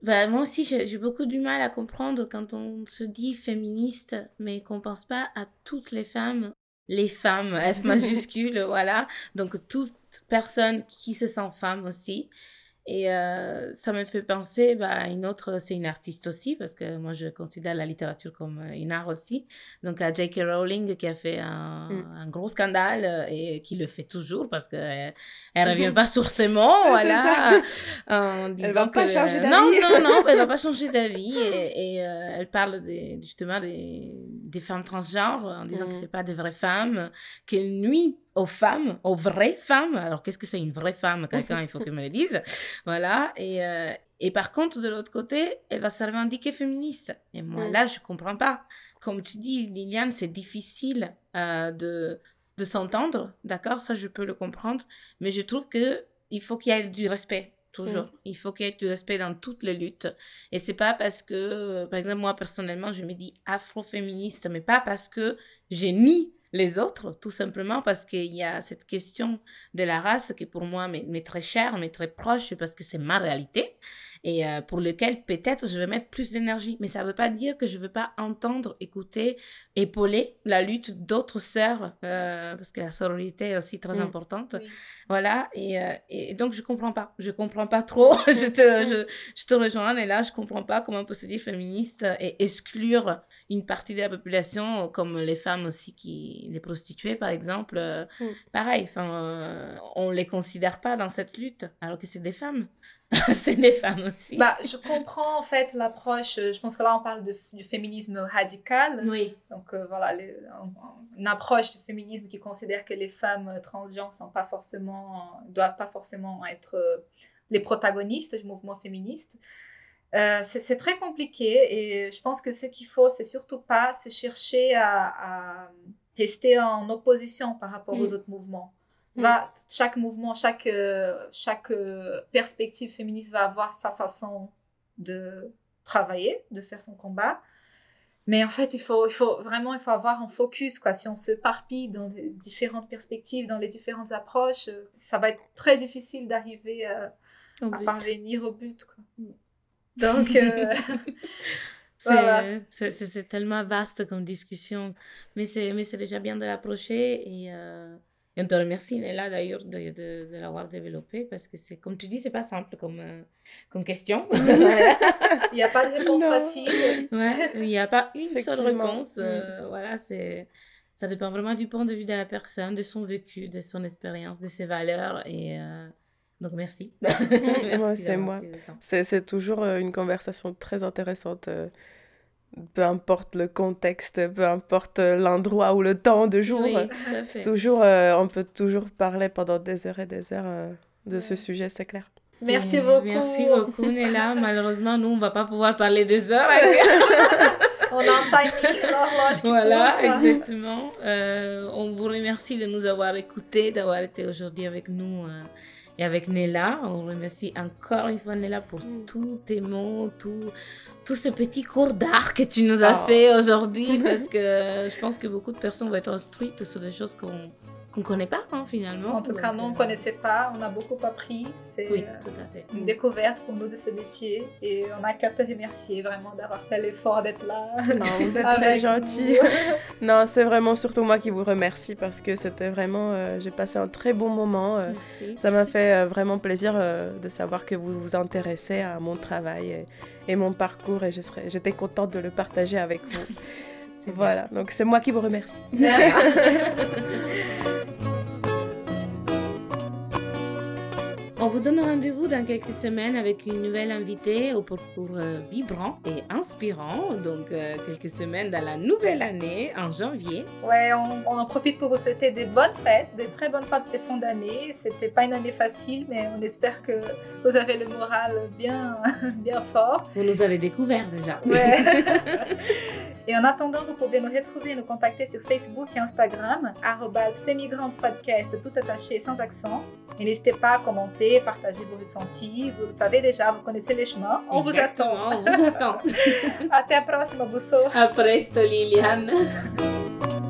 bah, moi aussi, j'ai beaucoup du mal à comprendre quand on se dit féministe, mais qu'on pense pas à toutes les femmes les femmes, F majuscule, voilà. Donc toute personne qui se sent femme aussi. Et euh, ça me fait penser bah, à une autre, c'est une artiste aussi, parce que moi je considère la littérature comme euh, une art aussi. Donc à J.K. Rowling qui a fait un, mm. un, gros scandale euh, et qui le fait toujours parce qu'elle ne revient pas sur ses mots, voilà. en disant elle va pas changer d'avis. Non, non, non, elle va pas changer d'avis. Et, et elle parle justement des, des, femmes transgenres en disant que que c'est pas des vraies femmes, qu'elle nuit aux femmes, aux vraies femmes. Alors, qu'est-ce que c'est une vraie femme Quelqu'un, il faut que me le dise. Voilà. Et, euh, et par contre, de l'autre côté, elle va se revendiquer féministe. Et moi, mm. là, je comprends pas. Comme tu dis, Liliane, c'est difficile euh, de, de s'entendre. D'accord? Ça, je peux le comprendre. Mais je trouve que il faut qu'il y ait du respect toujours. Mm. Il faut qu'il y ait du respect dans toutes les luttes. Et c'est pas parce que, par exemple, moi personnellement, je me dis afroféministe, mais pas parce que j'ai ni les autres, tout simplement parce qu'il y a cette question de la race qui pour moi m'est très chère, m'est très proche parce que c'est ma réalité et euh, pour lequel peut-être je vais mettre plus d'énergie. Mais ça ne veut pas dire que je ne veux pas entendre, écouter, épauler la lutte d'autres sœurs, euh, parce que la sororité est aussi très mm. importante. Voilà, et, euh, et, donc je ne comprends pas. Je ne comprends pas trop. je, te, je, je, te rejoins, et là, je ne comprends pas comment on peut se dire féministe et exclure une partie de la population, comme les femmes aussi, qui, les prostituées, par exemple. Mm. Pareil, on ne les considère pas dans cette lutte, alors que c'est des femmes. c'est des femmes aussi. Bah, je comprends en fait l'approche. Euh, je pense que là, on parle de, du féminisme radical. Oui. Donc euh, voilà, une approche du féminisme qui considère que les femmes transgenres sont pas forcément, doivent pas forcément être euh, les protagonistes du mouvement féministe. c'est très compliqué et je pense que ce qu'il faut, c'est surtout pas se chercher à, à, rester en opposition par rapport aux mm. autres mouvements. Mm. va, chaque mouvement, chaque, euh, chaque euh, perspective féministe va avoir sa façon de travailler, de faire son combat. Mais en fait, il faut, il faut vraiment il faut avoir un focus. Quoi. Si on se parpille dans les différentes perspectives, dans les différentes approches, euh, ça va être très difficile d'arriver à parvenir au but. Quoi. Donc, c'est tellement vaste comme discussion. Mais c'est déjà bien de l'approcher et on te remercie, là d'ailleurs, de, de, de l'avoir développé parce que c'est, comme tu dis, c'est pas simple comme, euh, comme question. il n'y a pas de réponse facile. Ouais, il n'y a pas une seule réponse. Euh, voilà, c'est, ça dépend vraiment du point de vue de la personne, de son vécu, de son expérience, de ses valeurs. Et euh, donc, merci. merci c'est moi. C'est, c'est toujours une conversation très intéressante peu importe le contexte, peu importe l'endroit ou le temps de jour. c'est toujours, euh, on peut toujours parler pendant des heures et des heures euh, de ce sujet, c'est clair. Merci beaucoup. Merci beaucoup, Néla. Malheureusement, nous, on ne va pas pouvoir parler des heures. on a un timing, Voilà, exactement. Euh, on vous remercie de nous avoir écoutés, d'avoir été aujourd'hui avec nous et avec Nella. On remercie encore une fois Nella pour mm. tous tes mots, tout, tout ce petit cours d'art que tu nous as oh. fait aujourd'hui parce que je pense que beaucoup de personnes vont être instruites sur des choses qu'on qu'on ne connaît pas hein, finalement. En tout cas, nous, on ne connaissait pas, on a beaucoup appris. C'est oui, euh, tout à fait. une découverte pour nous de ce métier et on a qu'à te remercier vraiment d'avoir fait l'effort d'être là. Non, vous êtes très gentil. non, c'est vraiment surtout moi qui vous remercie parce que c'était vraiment, euh, j'ai passé un très bon moment. Euh, ça m'a fait vraiment plaisir de savoir que vous vous intéressez à mon travail et, et mon parcours et j'étais contente de le partager avec vous. Voilà, donc c'est moi qui vous remercie. On vous donne rendez-vous dans quelques semaines avec une nouvelle invitée au parcours euh, vibrant et inspirant. Donc, euh, quelques semaines dans la nouvelle année, en janvier. Ouais, on, on en profite pour vous souhaiter des bonnes fêtes, des très bonnes fêtes de fin d'année. C'était pas une année facile, mais on espère que vous avez le moral bien, bien fort. Vous nous avez découvert déjà. Ouais. Et en attendant, vous pouvez nous retrouver et nous contacter sur Facebook et Instagram, Podcast, tout attaché sans accent. Et n'hésitez pas à commenter, partager vos ressentis. Vous le savez déjà, vous connaissez les chemins. On Exactement, vous attend. On vous attend. Até a próxima, Busso. A presto, Liliane.